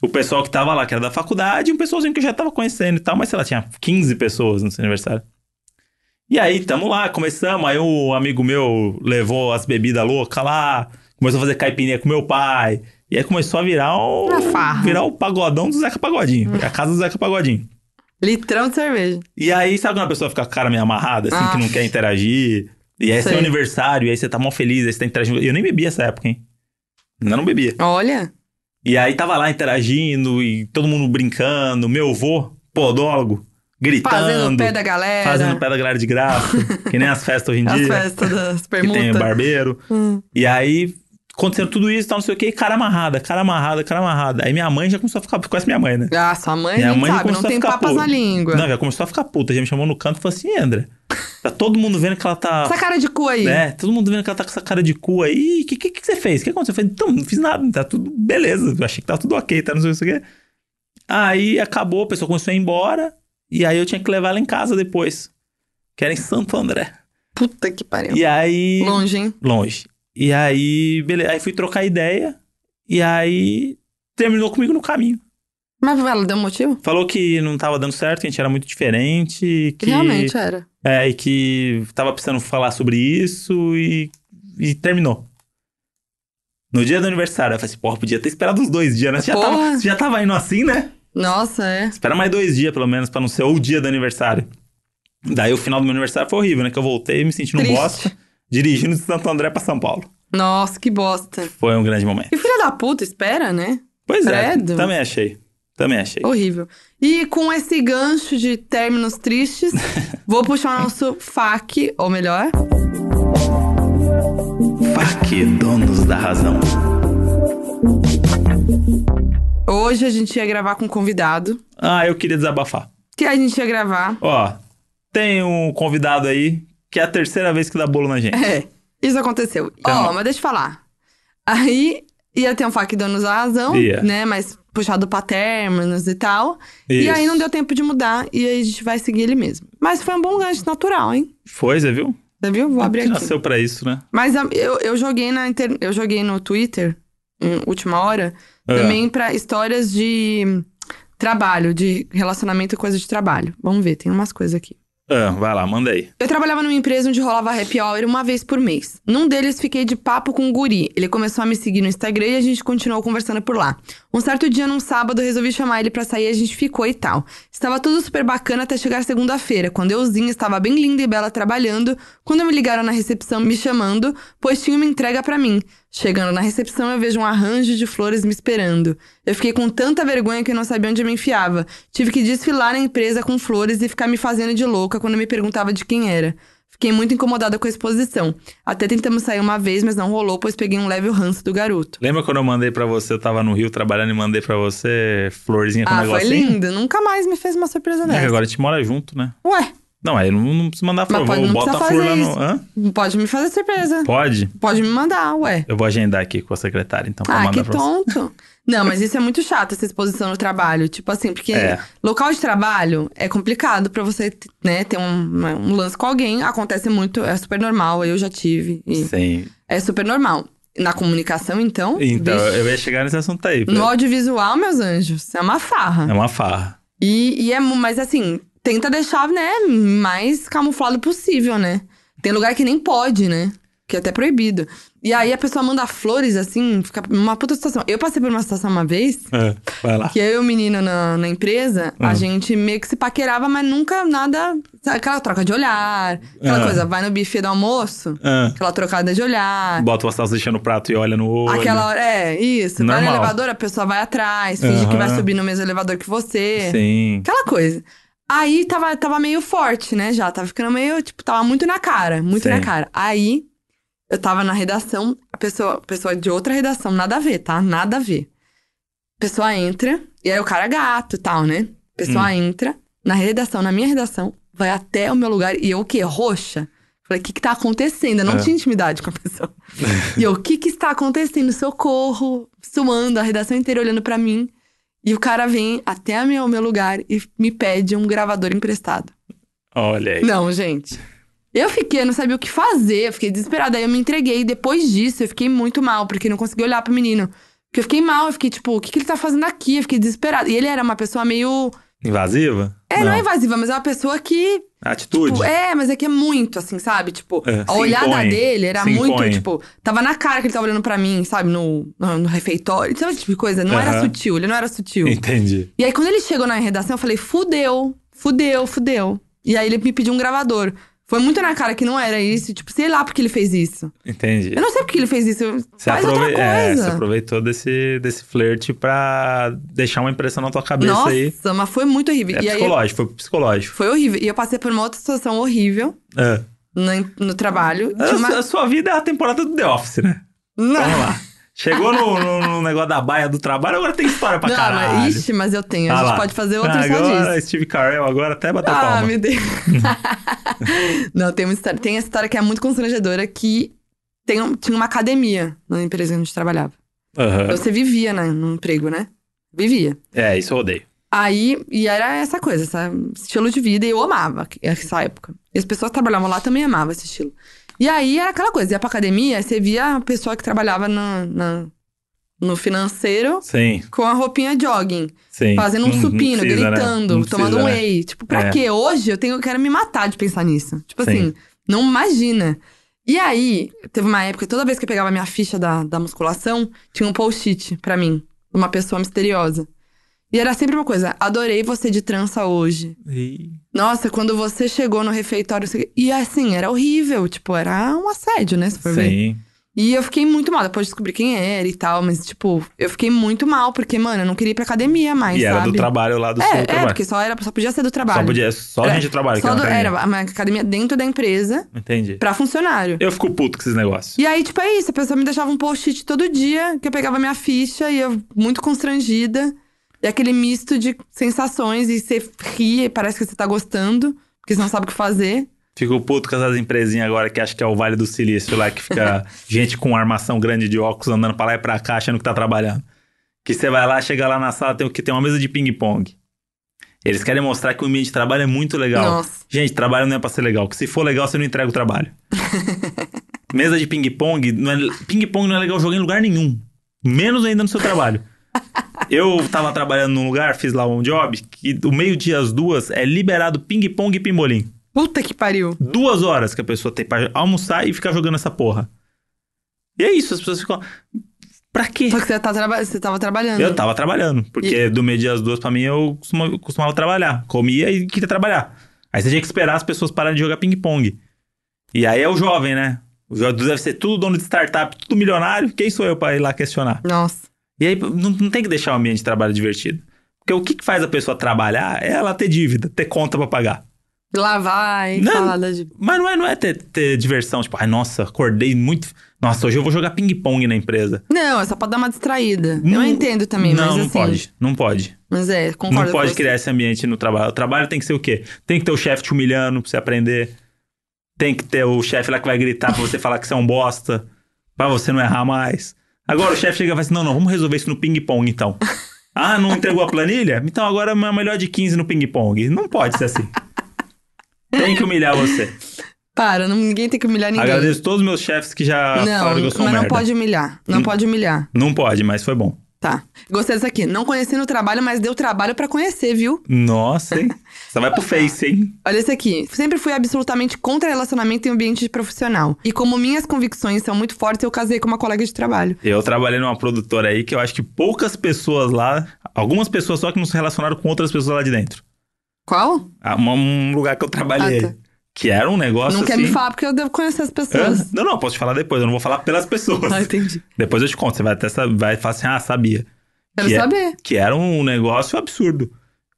O pessoal que tava lá, que era da faculdade, e um pessoalzinho que eu já tava conhecendo e tal. Mas sei lá, tinha 15 pessoas no seu aniversário. E aí, tamo lá, começamos. Aí o amigo meu levou as bebidas loucas lá, começou a fazer caipirinha com meu pai. E aí começou a virar o. Virar o pagodão do Zeca Pagodinho. A casa do Zeca Pagodinho. Litrão de cerveja. E aí, sabe quando a pessoa fica com a cara meio amarrada, assim, que Ah. não quer interagir? E aí é seu aniversário, e aí você tá mal feliz, aí você tá interagindo. Eu nem bebia essa época, hein? Ainda não bebia. Olha. E aí tava lá interagindo, e todo mundo brincando. Meu avô, podólogo, gritando. Fazendo o pé da galera. Fazendo pé da galera de graça. que nem as festas hoje em As dia. festas das Que tem permutas. barbeiro. Hum. E aí, acontecendo tudo isso, tal, não sei o que, cara amarrada, cara amarrada, cara amarrada. Aí minha mãe já começou a ficar. Conhece minha mãe, né? Ah, sua mãe, Minha mãe sabe, não tem papas puta. na língua. Não, já começou a ficar puta. Já me chamou no canto e falou assim: André, tá todo mundo vendo que ela tá. Essa cara de cu aí. É, todo mundo vendo que ela tá com essa cara de cu aí. O que, que, que você fez? O que aconteceu? Eu falei, então, não fiz nada, tá tudo beleza. Eu achei que tá tudo ok, tá não sei o que. Aí acabou, a pessoa começou a ir embora. E aí eu tinha que levar ela em casa depois. Que era em Santo André. Puta que pariu. E aí. Longe, hein? longe. E aí, beleza. Aí fui trocar ideia. E aí terminou comigo no caminho. Mas ela deu um motivo? Falou que não tava dando certo, que a gente era muito diferente. Que, Realmente era. É, e que tava precisando falar sobre isso e, e terminou. No dia do aniversário, eu falei assim, porra, podia ter esperado uns dois dias, né? Você já, Porra. tava, já tava indo assim, né? Nossa, é. Espera mais dois dias, pelo menos, pra não ser o dia do aniversário. Daí o final do meu aniversário foi horrível, né? Que eu voltei me sentindo um bosta, dirigindo de Santo André pra São Paulo. Nossa, que bosta. Foi um grande momento. E filha da puta, espera, né? Pois Credo. é, também achei. Também achei. Horrível. E com esse gancho de términos tristes, vou puxar o nosso FAQ, ou melhor, FAQ, donos da razão. hoje a gente ia gravar com um convidado. Ah, eu queria desabafar. Que a gente ia gravar. Ó, tem um convidado aí que é a terceira vez que dá bolo na gente. É, isso aconteceu. Ó, Então. mas deixa eu falar. Aí ia ter um FAQ donos da razão, Ia. né? Mas puxado pra términos e tal. E Isso. aí não deu tempo de mudar, e aí a gente vai seguir ele mesmo. Mas foi um bom gancho natural, hein? Foi, você viu? Você viu? Vou abrir Que aqui. nasceu pra isso, né? Mas a- eu, eu joguei na inter... eu joguei no Twitter, em última hora, É. também pra histórias de trabalho, de relacionamento e coisa de trabalho. Vamos ver, tem umas coisas aqui. Ah, vai lá, manda aí. Eu trabalhava numa empresa onde rolava happy hour uma vez por mês. Num deles fiquei de papo com um guri. Ele começou a me seguir no Instagram e a gente continuou conversando por lá. Um certo dia, num sábado, resolvi chamar ele pra sair e a gente ficou e tal. Estava tudo super bacana até chegar segunda-feira, quando euzinha estava bem linda e bela trabalhando, quando me ligaram na recepção me chamando, pois tinha uma entrega pra mim. Chegando na recepção, eu vejo um arranjo de flores me esperando. Eu fiquei com tanta vergonha que não sabia onde eu me enfiava. Tive que desfilar na empresa com flores e ficar me fazendo de louca quando me perguntava de quem era. Fiquei muito incomodada com a exposição. Até tentamos sair uma vez, mas não rolou, pois peguei um leve ranço do garoto. Lembra quando eu mandei pra você, eu tava no Rio trabalhando e mandei pra você florzinha com ah, negocinho? foi lindo. Nunca mais me fez uma surpresa É dessa. que agora a gente mora junto, né? Ué, Não, aí não, não precisa mandar flor. Mas pode- Vou- não Bota a flor lá no. Hã? pode me fazer surpresa. Pode? Pode me mandar, ué. Eu vou agendar aqui com a secretária, então, Ah, que tonto. Não, mas isso é muito chato, essa exposição no trabalho. Tipo assim, porque É. local de trabalho é complicado pra você, né, ter um, um lance com alguém. Acontece muito, é super normal, eu já tive. Sim. é super normal. Na comunicação, então. Então, vixe. eu ia chegar nesse assunto aí. No audiovisual, meus anjos, é uma farra. É uma farra. E, e é, mas assim, tenta deixar, né, mais camuflado possível, né? Tem lugar que nem pode, né? Que é até proibido. E aí a pessoa manda flores, assim, fica uma puta situação. Eu passei por uma situação uma vez, É, vai lá. que eu e o menino na, na empresa, a Uhum. gente meio que se paquerava, mas nunca nada. sabe, Aquela troca de olhar, aquela Ah. coisa, vai no buffet do almoço, Ah, aquela trocada de olhar. bota uma salsicha no prato e olha no olho. Aquela hora, é, isso. Vai no Normal. elevador, a pessoa vai atrás, finge que vai subir no mesmo elevador que você. Sim. Aquela coisa. Aí tava, tava meio forte, né? Já tava ficando meio, tipo, tava muito na cara, muito Sim. na cara. Aí eu tava na redação, a pessoa, pessoa de outra redação, nada a ver, tá? Nada a ver. A pessoa entra, e aí o cara é gato e tal, né? A pessoa Hum. entra na redação, na minha redação, vai até o meu lugar e eu o quê? Roxa? Falei, o que que tá acontecendo? Eu não É. tinha intimidade com a pessoa. e eu, o que que está acontecendo? Socorro, suando, a redação inteira olhando pra mim. E o cara vem até o meu, meu lugar e me pede um gravador emprestado. Olha aí. Não, gente. Eu fiquei, eu não sabia o que fazer, eu fiquei desesperada. Aí eu me entreguei. Depois disso, eu fiquei muito mal, porque não consegui olhar pro menino. Porque eu fiquei mal, eu fiquei tipo, o que, que ele tá fazendo aqui? Eu fiquei desesperada. E ele era uma pessoa meio. Invasiva? É, não, é invasiva, mas é uma pessoa que. Atitude. Tipo, é, mas é que é muito, assim, sabe? Tipo, É, a olhada impõe. dele era muito, impõe. tipo, tava na cara que ele tava olhando pra mim, sabe? No, no, no refeitório. Sabe esse tipo de coisa? Não era Aham. sutil, ele não era sutil. Entendi. E aí, quando ele chegou na redação, eu falei, fudeu, fudeu, fudeu. E aí ele me pediu um gravador. Foi muito na cara que não era isso, tipo, sei lá porque ele fez isso. Entendi. Eu não sei porque ele fez isso. Você, Faz aprove- outra é, coisa. você aproveitou desse, desse flerte pra deixar uma impressão na tua cabeça Nossa, aí. mas foi muito horrível. É e aí psicológico, foi psicológico. foi horrível. E eu passei por uma outra situação horrível É. no, no trabalho. A, uma... a sua vida é a temporada do The Office, né? Não. Vamos lá. Chegou no, no- no negócio da baia do trabalho, agora tem história pra Não, caralho. mas, ixi, mas eu tenho. A Ah gente lá. pode fazer outra Ah, só agora, disso. Steve Carell, agora até bater Ah, palma. meu Deus. não, tem uma história. Tem essa história que é muito constrangedora que tem, um- tinha uma academia na empresa onde a gente trabalhava. Aham. Você vivia né, no emprego, né? Vivia. É, isso eu odeio. Aí, e era essa coisa, esse estilo de vida, e eu amava essa época. E as pessoas que trabalhavam lá também amavam esse estilo. E aí era aquela coisa, ia pra academia, aí você via a pessoa que trabalhava na, na- no financeiro Sim, com a roupinha jogging, sim. fazendo um Não- não supino, precisa, né? gritando, Não tomando precisa, um né? whey. Tipo, pra É. quê? Hoje eu tenho, eu quero me matar de pensar nisso. Tipo Sim. assim, não imagina. E aí, teve uma época, toda vez que eu pegava minha ficha da, da musculação, tinha um post-it pra mim, uma pessoa misteriosa. E era sempre uma coisa, adorei você de trança hoje. E- Nossa, quando você chegou no refeitório. você- E assim, era horrível. Tipo, era um assédio, né? Se for ver. Sim. E eu fiquei muito mal. Depois descobri quem era e tal. Mas, tipo, eu fiquei muito mal. Porque, mano, eu não queria ir pra academia mais, E era sabe? do trabalho lá do é, seu é, trabalho. porque só, era, só podia ser do trabalho. Só, podia, só Era- gente de trabalho que Só era do- era uma academia dentro da empresa Entendi. pra funcionário. Eu fico puto com esses negócios. E aí, tipo, é isso. A pessoa me deixava um post-it todo dia, que eu pegava minha ficha e eu muito constrangida. E aquele misto de sensações, e você ri e parece que você tá gostando, porque você não sabe o que fazer. Fico puto com essas empresinhas agora que acho que é o Vale do Silício lá, que fica gente com armação grande de óculos andando pra lá e pra cá achando que tá trabalhando. Que você vai lá, chega lá na sala, tem que tem uma mesa de ping-pong. Eles querem mostrar que o ambiente de trabalho é muito legal. Nossa. Gente, trabalho não é pra ser legal. Que se for legal, você não entrega o trabalho. mesa de ping-pong, é, ping-pong não é legal jogar em lugar nenhum. Menos ainda no seu trabalho. Eu tava trabalhando num lugar, fiz lá um job, que do meio-dia às duas é liberado ping-pong e pimbolim. Puta que pariu. Duas horas que a pessoa tem pra almoçar e ficar jogando essa porra. E é isso, as pessoas ficam. Pra quê? Só que você, tá traba você tava trabalhando. Eu tava trabalhando, porque do meio-dia às duas, pra mim, eu costumava, costumava trabalhar. Comia e queria trabalhar. Aí você tinha que esperar as pessoas pararem de jogar ping-pong. E aí é o jovem, né? Os adultos devem ser tudo dono de startup, tudo milionário. Quem sou eu para ir lá questionar? Nossa. E aí não, não tem que deixar o ambiente de trabalho divertido. Porque o que, que faz a pessoa trabalhar é ela ter dívida, ter conta pra pagar. Vai, Não. falar de... Mas não é, não é ter, ter diversão, tipo, ai, nossa, acordei muito. Nossa, hoje eu vou jogar ping-pong na empresa. Não, é só pra dar uma distraída. Eu Não- entendo também, não, mas não assim. pode. Não pode. Mas é, concordo não pode você. criar esse ambiente no trabalho. O trabalho tem que ser o quê? Tem que ter o chefe te humilhando pra você aprender. Tem que ter o chefe lá que vai gritar pra você falar que você é um bosta. Pra você não errar mais. Agora o chefe chega e fala assim: não, não, vamos resolver isso no ping-pong então. Ah, não entregou a planilha? Então agora é melhor de 15 no ping-pong. Não pode ser assim. Tem que humilhar você. Para, não- ninguém tem que humilhar ninguém. Agradeço todos os meus chefes que já não, falaram que eu sou mas não merda. pode humilhar. Não Hum. pode humilhar. Não pode, mas foi bom. Tá. Gostei dessa aqui. Não conheci no trabalho, mas deu trabalho pra conhecer, viu? Nossa, hein? Você vai pro Face, hein? Olha esse aqui. Sempre fui absolutamente contra relacionamento em ambiente profissional. E como minhas convicções são muito fortes, eu casei com uma colega de trabalho. Eu trabalhei numa produtora aí que eu acho que poucas pessoas lá, algumas pessoas só que não se relacionaram com outras pessoas lá de dentro. Qual? Ah, Um lugar que eu trabalhei. Ah, tá. Que era um negócio não quer assim... me falar porque eu devo conhecer as Hã? pessoas. Não, não, posso te falar depois. Eu não vou falar pelas pessoas. Ah, entendi. Depois eu te conto. Você vai até vai falar assim, ah, sabia. Quero Que é- saber. Que era um negócio absurdo.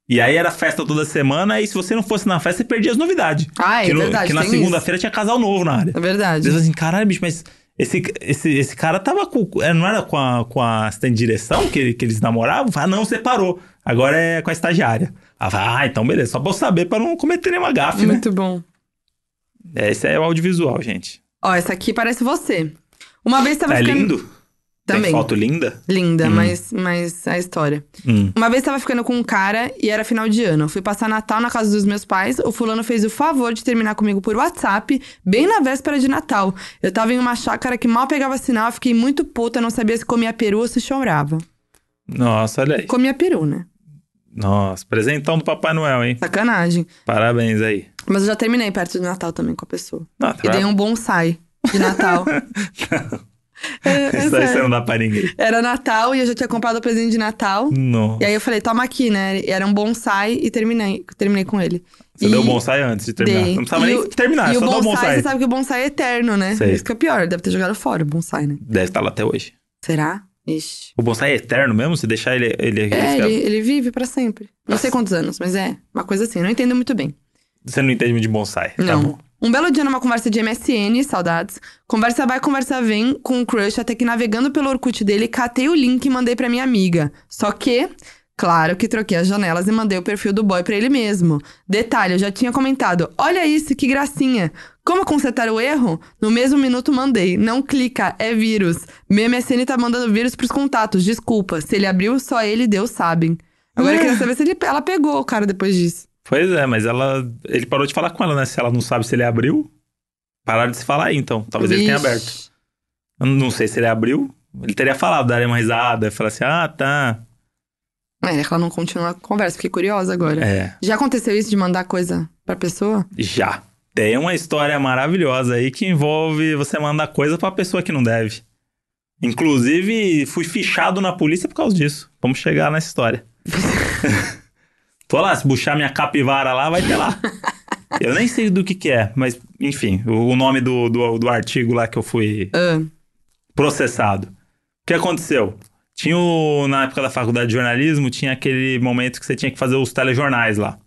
E aí era festa toda semana, e se você não fosse na festa, você perdia as novidades. Ah, é que, no- verdade, que na segunda-feira tinha casal novo na área. É verdade. Você fala assim, caralho, bicho, mas esse, esse, esse cara tava com. é, Não era com a, com a assistente de direção que, que eles namoravam? Ah, não, separou. Agora é com a estagiária. Ah, então beleza, só pra eu saber pra não cometer nenhuma gafe, né? Muito bom. É, Esse é o audiovisual, gente. Ó, essa aqui parece você. Uma vez tava É ficando... lindo? Também. Tem foto linda? Linda, Hum. mas, mas a história. Hum. Uma vez tava ficando com um cara e era final de ano. Fui passar Natal na casa dos meus pais. O fulano fez o favor de terminar comigo por WhatsApp, bem na véspera de Natal. Eu tava em uma chácara que mal pegava sinal, fiquei muito puta, não sabia se comia peru ou se chorava. Nossa, olha aí. Comia peru, né? Nossa, presentão do Papai Noel, hein? Sacanagem. Parabéns aí. Mas eu já terminei perto de Natal também com a pessoa. Não, E dei tá... um bonsai de Natal. É, é Isso aí você não dá pra ninguém. Era Natal e eu já tinha comprado o presente de Natal. Não. E aí eu falei, toma aqui, né? E Era um bonsai e terminei, terminei com ele. Você E- deu o bonsai antes de terminar. Dei. Não precisava E nem o- terminar, e só o dá o bonsai, bonsai. você sabe que o bonsai é eterno, né? Sei. Isso que é pior, deve ter jogado fora o bonsai, né? Deve estar lá até hoje. Será? Ixi. O bonsai é eterno mesmo? Se deixar ele... ele, É, ele- ele, vive pra sempre. Não sei quantos anos, mas é uma coisa assim. Não entendo muito bem. Você não entende muito de bonsai. Tá Não. bom. Um belo dia numa conversa de MSN, saudades. Conversa vai, conversa vem com o crush, até que navegando pelo Orkut dele, catei o link e mandei pra minha amiga. Só que, claro que troquei as janelas e mandei o perfil do boy pra ele mesmo. Detalhe, eu já tinha comentado: olha isso, que gracinha. Como consertar o erro? No mesmo minuto mandei. Não clica, é vírus. Meu MSN tá mandando vírus pros contatos, desculpa. Se ele abriu, só ele e Deus sabem. Agora eu queria saber se ele, ela pegou o cara depois disso. Pois é, mas ela... Ele parou de falar com ela, né? Se ela não sabe se ele abriu, pararam de se falar aí, então. Talvez ele tenha aberto. Eu não sei se ele abriu. Ele teria falado, daria uma risada, falar assim, ah, tá. É, que ela não continua a conversa, fiquei curiosa agora. É, Já aconteceu isso de mandar coisa pra pessoa? já. Tem uma história maravilhosa aí que envolve você mandar coisa pra pessoa que não deve. Inclusive, fui fichado na polícia por causa disso. Vamos chegar nessa história. Tô lá, se puxar minha capivara lá, vai ter lá. Eu nem sei do que que é, mas enfim, o nome do, do, do artigo lá que eu fui Ah, processado. O que aconteceu? Tinha o, na época da faculdade de jornalismo, tinha aquele momento que você tinha que fazer os telejornais lá.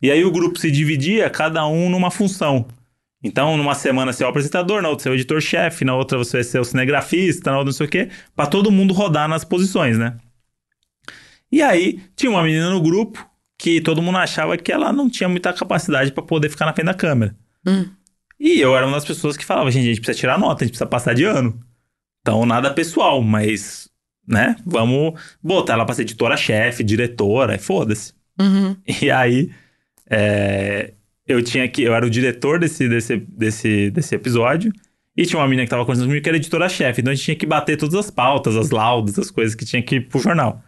E aí o grupo se dividia, cada um numa função. Então, numa semana você é o apresentador, na outra você é o editor-chefe, na outra você vai ser o cinegrafista, na outra não sei o quê, pra todo mundo rodar nas posições, né? E aí, tinha uma menina no grupo que todo mundo achava que ela não tinha muita capacidade pra poder ficar na frente da câmera. hum. E eu era uma das pessoas que falava, gente, a gente precisa tirar nota, a gente precisa passar de ano. Então, nada pessoal, mas, né, vamos botar ela pra ser editora-chefe, diretora, e foda-se. Uhum. E aí, é, eu tinha que, eu era o diretor desse, desse, desse, desse episódio, e tinha uma menina que tava conversando comigo que era editora-chefe, então a gente tinha que bater todas as pautas, as laudas, as coisas que tinha que ir pro jornal.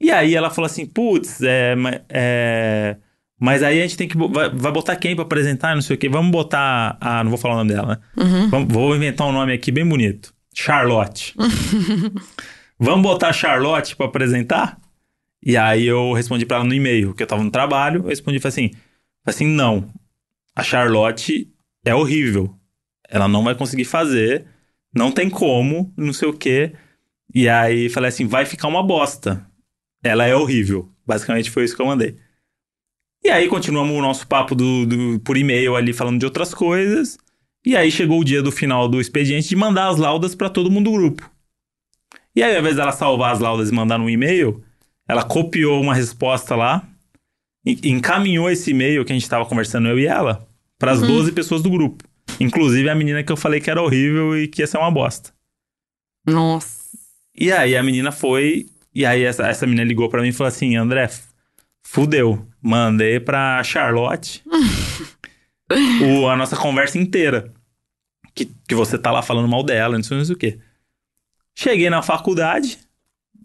E aí ela falou assim, putz, é, é, mas aí a gente tem que, vai, vai botar quem pra apresentar, não sei o quê, vamos botar, ah, não vou falar o nome dela, né? Uhum. Vamos- vou inventar um nome aqui bem bonito. Charlotte. Vamos botar a Charlotte pra apresentar? E aí eu respondi pra ela no e-mail, que eu tava no trabalho, eu respondi falei assim, falei assim, não. A Charlotte é horrível. ela não vai conseguir fazer, não tem como, não sei o quê. E aí falei assim, vai ficar uma bosta. Ela é horrível. Basicamente foi isso que eu mandei. E aí continuamos o nosso papo do, do- por e-mail ali falando de outras coisas. E aí chegou o dia do final do expediente de mandar as laudas pra todo mundo do grupo. E aí, ao invés dela salvar as laudas e mandar no e-mail, ela copiou uma resposta lá, encaminhou esse e-mail que a gente tava conversando, eu e ela, para as 12 pessoas do grupo. Inclusive a menina que eu falei que era horrível e que ia ser uma bosta. Nossa. E aí a menina foi, e aí essa, essa menina ligou pra mim e falou assim: André, fudeu. Mandei pra Charlotte o- a nossa conversa inteira. Que, que você tá lá falando mal dela, não sei, não sei o quê. Cheguei na faculdade,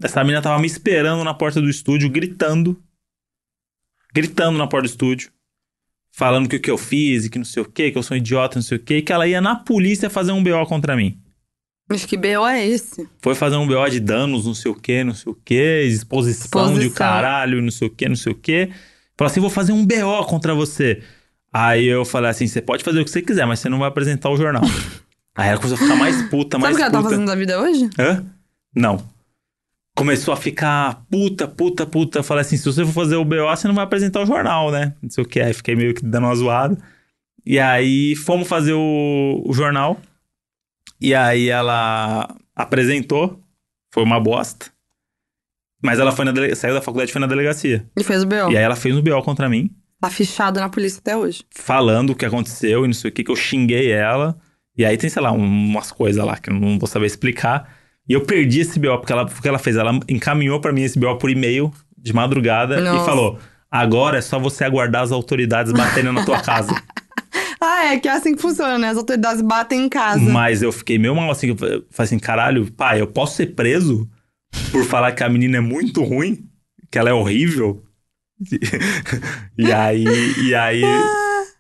essa menina tava me esperando na porta do estúdio, gritando. Gritando na porta do estúdio. Falando que o que eu fiz e que não sei o quê, que eu sou um idiota, não sei o quê, e que ela ia na polícia fazer um BO contra mim. Mas que B.O. é esse? Foi fazer um BO de danos, não sei o que, não sei o que, exposição, de Exposição. caralho, não sei o que, não sei o que. Falou assim: vou fazer um BO contra você. Aí eu falei assim: você pode fazer o que você quiser, mas você não vai apresentar o jornal. Aí ela começou a ficar mais puta, Sabe mais o que ela puta. tá fazendo da vida hoje? Hã? Não. Começou a ficar puta, puta, puta. Eu falei assim: se você for fazer o BO, você não vai apresentar o jornal, né? Não sei o que. Aí fiquei meio que dando uma zoada. E aí fomos fazer o, o jornal. E aí ela apresentou. Foi uma bosta. Mas ela foi na dele- saiu da faculdade e foi na delegacia. E fez o B.O. E aí ela fez um BO contra mim, Tá fichado na polícia até hoje. falando o que aconteceu e não sei o que, que eu xinguei ela. E aí tem, sei lá, um- umas coisas lá que eu não vou saber explicar. E eu perdi esse BO, porque ela, o que ela fez? Ela encaminhou pra mim esse BO por e-mail de madrugada Nossa. e falou: agora é só você aguardar as autoridades batendo na tua casa. Ah, é que é assim que funciona, né? As autoridades batem em casa. Mas eu fiquei meio mal assim, eu falei assim, caralho, pai, eu posso ser preso por falar que a menina é muito ruim, que ela é horrível? E aí, e aí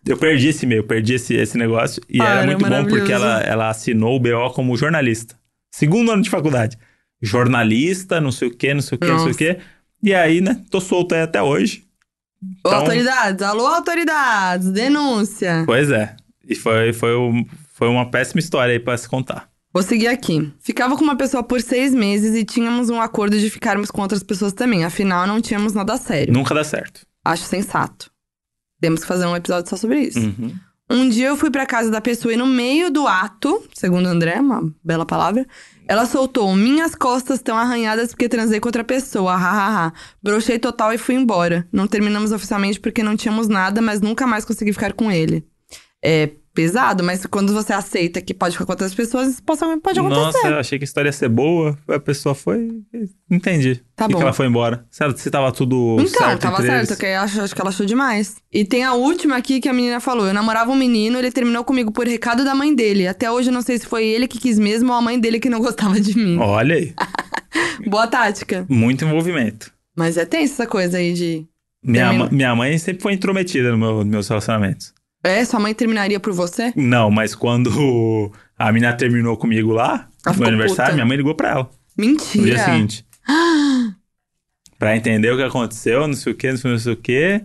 eu perdi esse e-mail, perdi esse, esse negócio. E Ah, era era muito bom porque ela, ela assinou o BO como jornalista. Segundo ano de faculdade. Jornalista, não sei o quê, não sei o quê, não sei o Nossa. quê. E aí, né, tô solto aí até hoje. Então- autoridades, alô, autoridades, denúncia. Pois é. E foi, foi, um- foi uma péssima história aí pra se contar. Vou seguir aqui. Ficava com uma pessoa por seis meses e tínhamos um acordo de ficarmos com outras pessoas também. Afinal, não tínhamos nada sério. Nunca dá certo. Acho sensato. Temos que fazer um episódio só sobre isso. Uhum. Um dia eu fui pra casa da pessoa e no meio do ato, segundo o André, uma bela palavra, ela soltou: Minhas costas estão arranhadas porque transei com outra pessoa, hahaha. Brochei total e fui embora. Não terminamos oficialmente porque não tínhamos nada, mas nunca mais consegui ficar com ele. É pesado, mas quando você aceita que pode ficar com outras pessoas, isso pode, pode acontecer. Nossa, eu achei que a história ia ser boa. A pessoa foi. Entendi. Tá E bom. que ela foi embora. Certo? Se tava tudo Então, certo. tava entre certo, que acho, acho que ela achou demais. E tem a última aqui que a menina falou. Eu namorava um menino, ele terminou comigo por recado da mãe dele. Até hoje eu não sei se foi ele que quis mesmo ou a mãe dele que não gostava de mim. Olha aí. Boa tática. Muito envolvimento. Mas é tenso essa coisa aí de. Minha, minha mãe sempre foi intrometida no meu- nos meus relacionamentos. É, sua mãe terminaria por você? Não, mas quando a menina terminou comigo lá, Ela no meu aniversário, puta. minha mãe ligou pra ela. Mentira. No dia seguinte. pra entender o que aconteceu, não sei o que, não sei, não sei o que.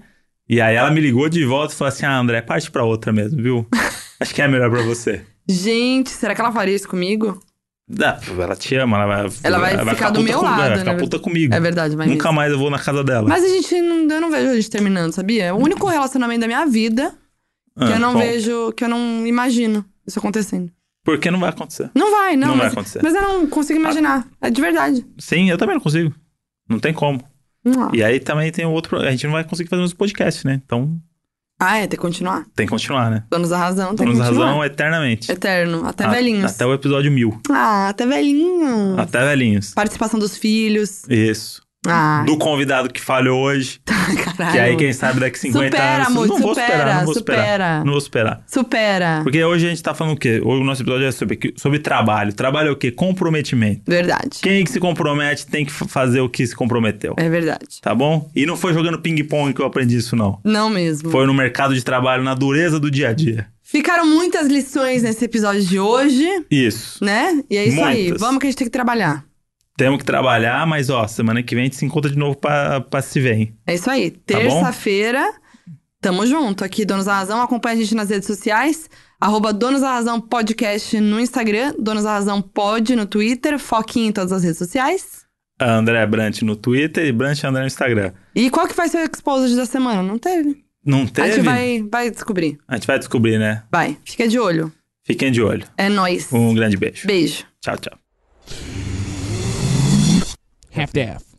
E aí ela me ligou de volta e falou assim: Ah, André, parte pra outra mesmo, viu? Acho que é melhor pra você. Gente, será que ela faria isso comigo? Dá, ela te ama, ela vai, Ela vai ficar do puta meu com- lado, Vai ficar né? puta comigo. É verdade, mas. Nunca mais eu vou na casa dela. Mas a gente não, eu não vejo a gente terminando, sabia? É o único relacionamento da minha vida que Ah, eu não bom, vejo, que eu não imagino isso acontecendo. Porque não vai acontecer. Não vai, não. Não vai mas, acontecer. Mas eu não consigo imaginar. É de verdade. Sim, eu também não consigo. Não tem como. Não. E aí também tem o outro. A gente não vai conseguir fazer os podcasts, né? Então Ah, é, tem que continuar. tem que continuar, né? Donos da razão, tem Temos que continuar. razão eternamente. Eterno, até A- velhinhos. Até o episódio mil. Ah, até velhinho. Até velhinhos. Participação dos filhos. Isso. Ah, Do convidado que falhou hoje. caralho. Que aí, quem sabe, daqui 50 Supera, anos. amor, não vou supera, esperar, não vou supera. esperar. Não vou esperar. Supera. Porque hoje a gente tá falando o quê? Hoje o nosso episódio é sobre, sobre trabalho. Trabalho é o quê? Comprometimento. Verdade. Quem que se compromete tem que fazer o que se comprometeu. É verdade. Tá bom? E não foi jogando ping-pong que eu aprendi isso, não. Não mesmo. Foi no mercado de trabalho, na dureza do dia a dia. Ficaram muitas lições nesse episódio de hoje, Isso. né? E é isso aí. Muitas. Vamos que a gente tem que trabalhar. Temos que trabalhar, mas ó, semana que vem a gente se encontra de novo pra, pra se ver, hein? É isso aí. Tá? Terça-feira, tamo junto. Aqui, Donos da Razão. Acompanha a gente nas redes sociais. Arroba Donos da Razão Podcast no Instagram, Donos da Razão Pod no Twitter, Foquinha em todas as redes sociais. André Brant no Twitter e Brant André no Instagram. E qual que vai ser o Exposed da semana? Não teve. Não A teve? gente vai, vai descobrir. A gente vai descobrir, né? Vai, fica de olho. Fiquem de olho. É nóis. Um grande beijo. Beijo. Tchau, tchau. half daff.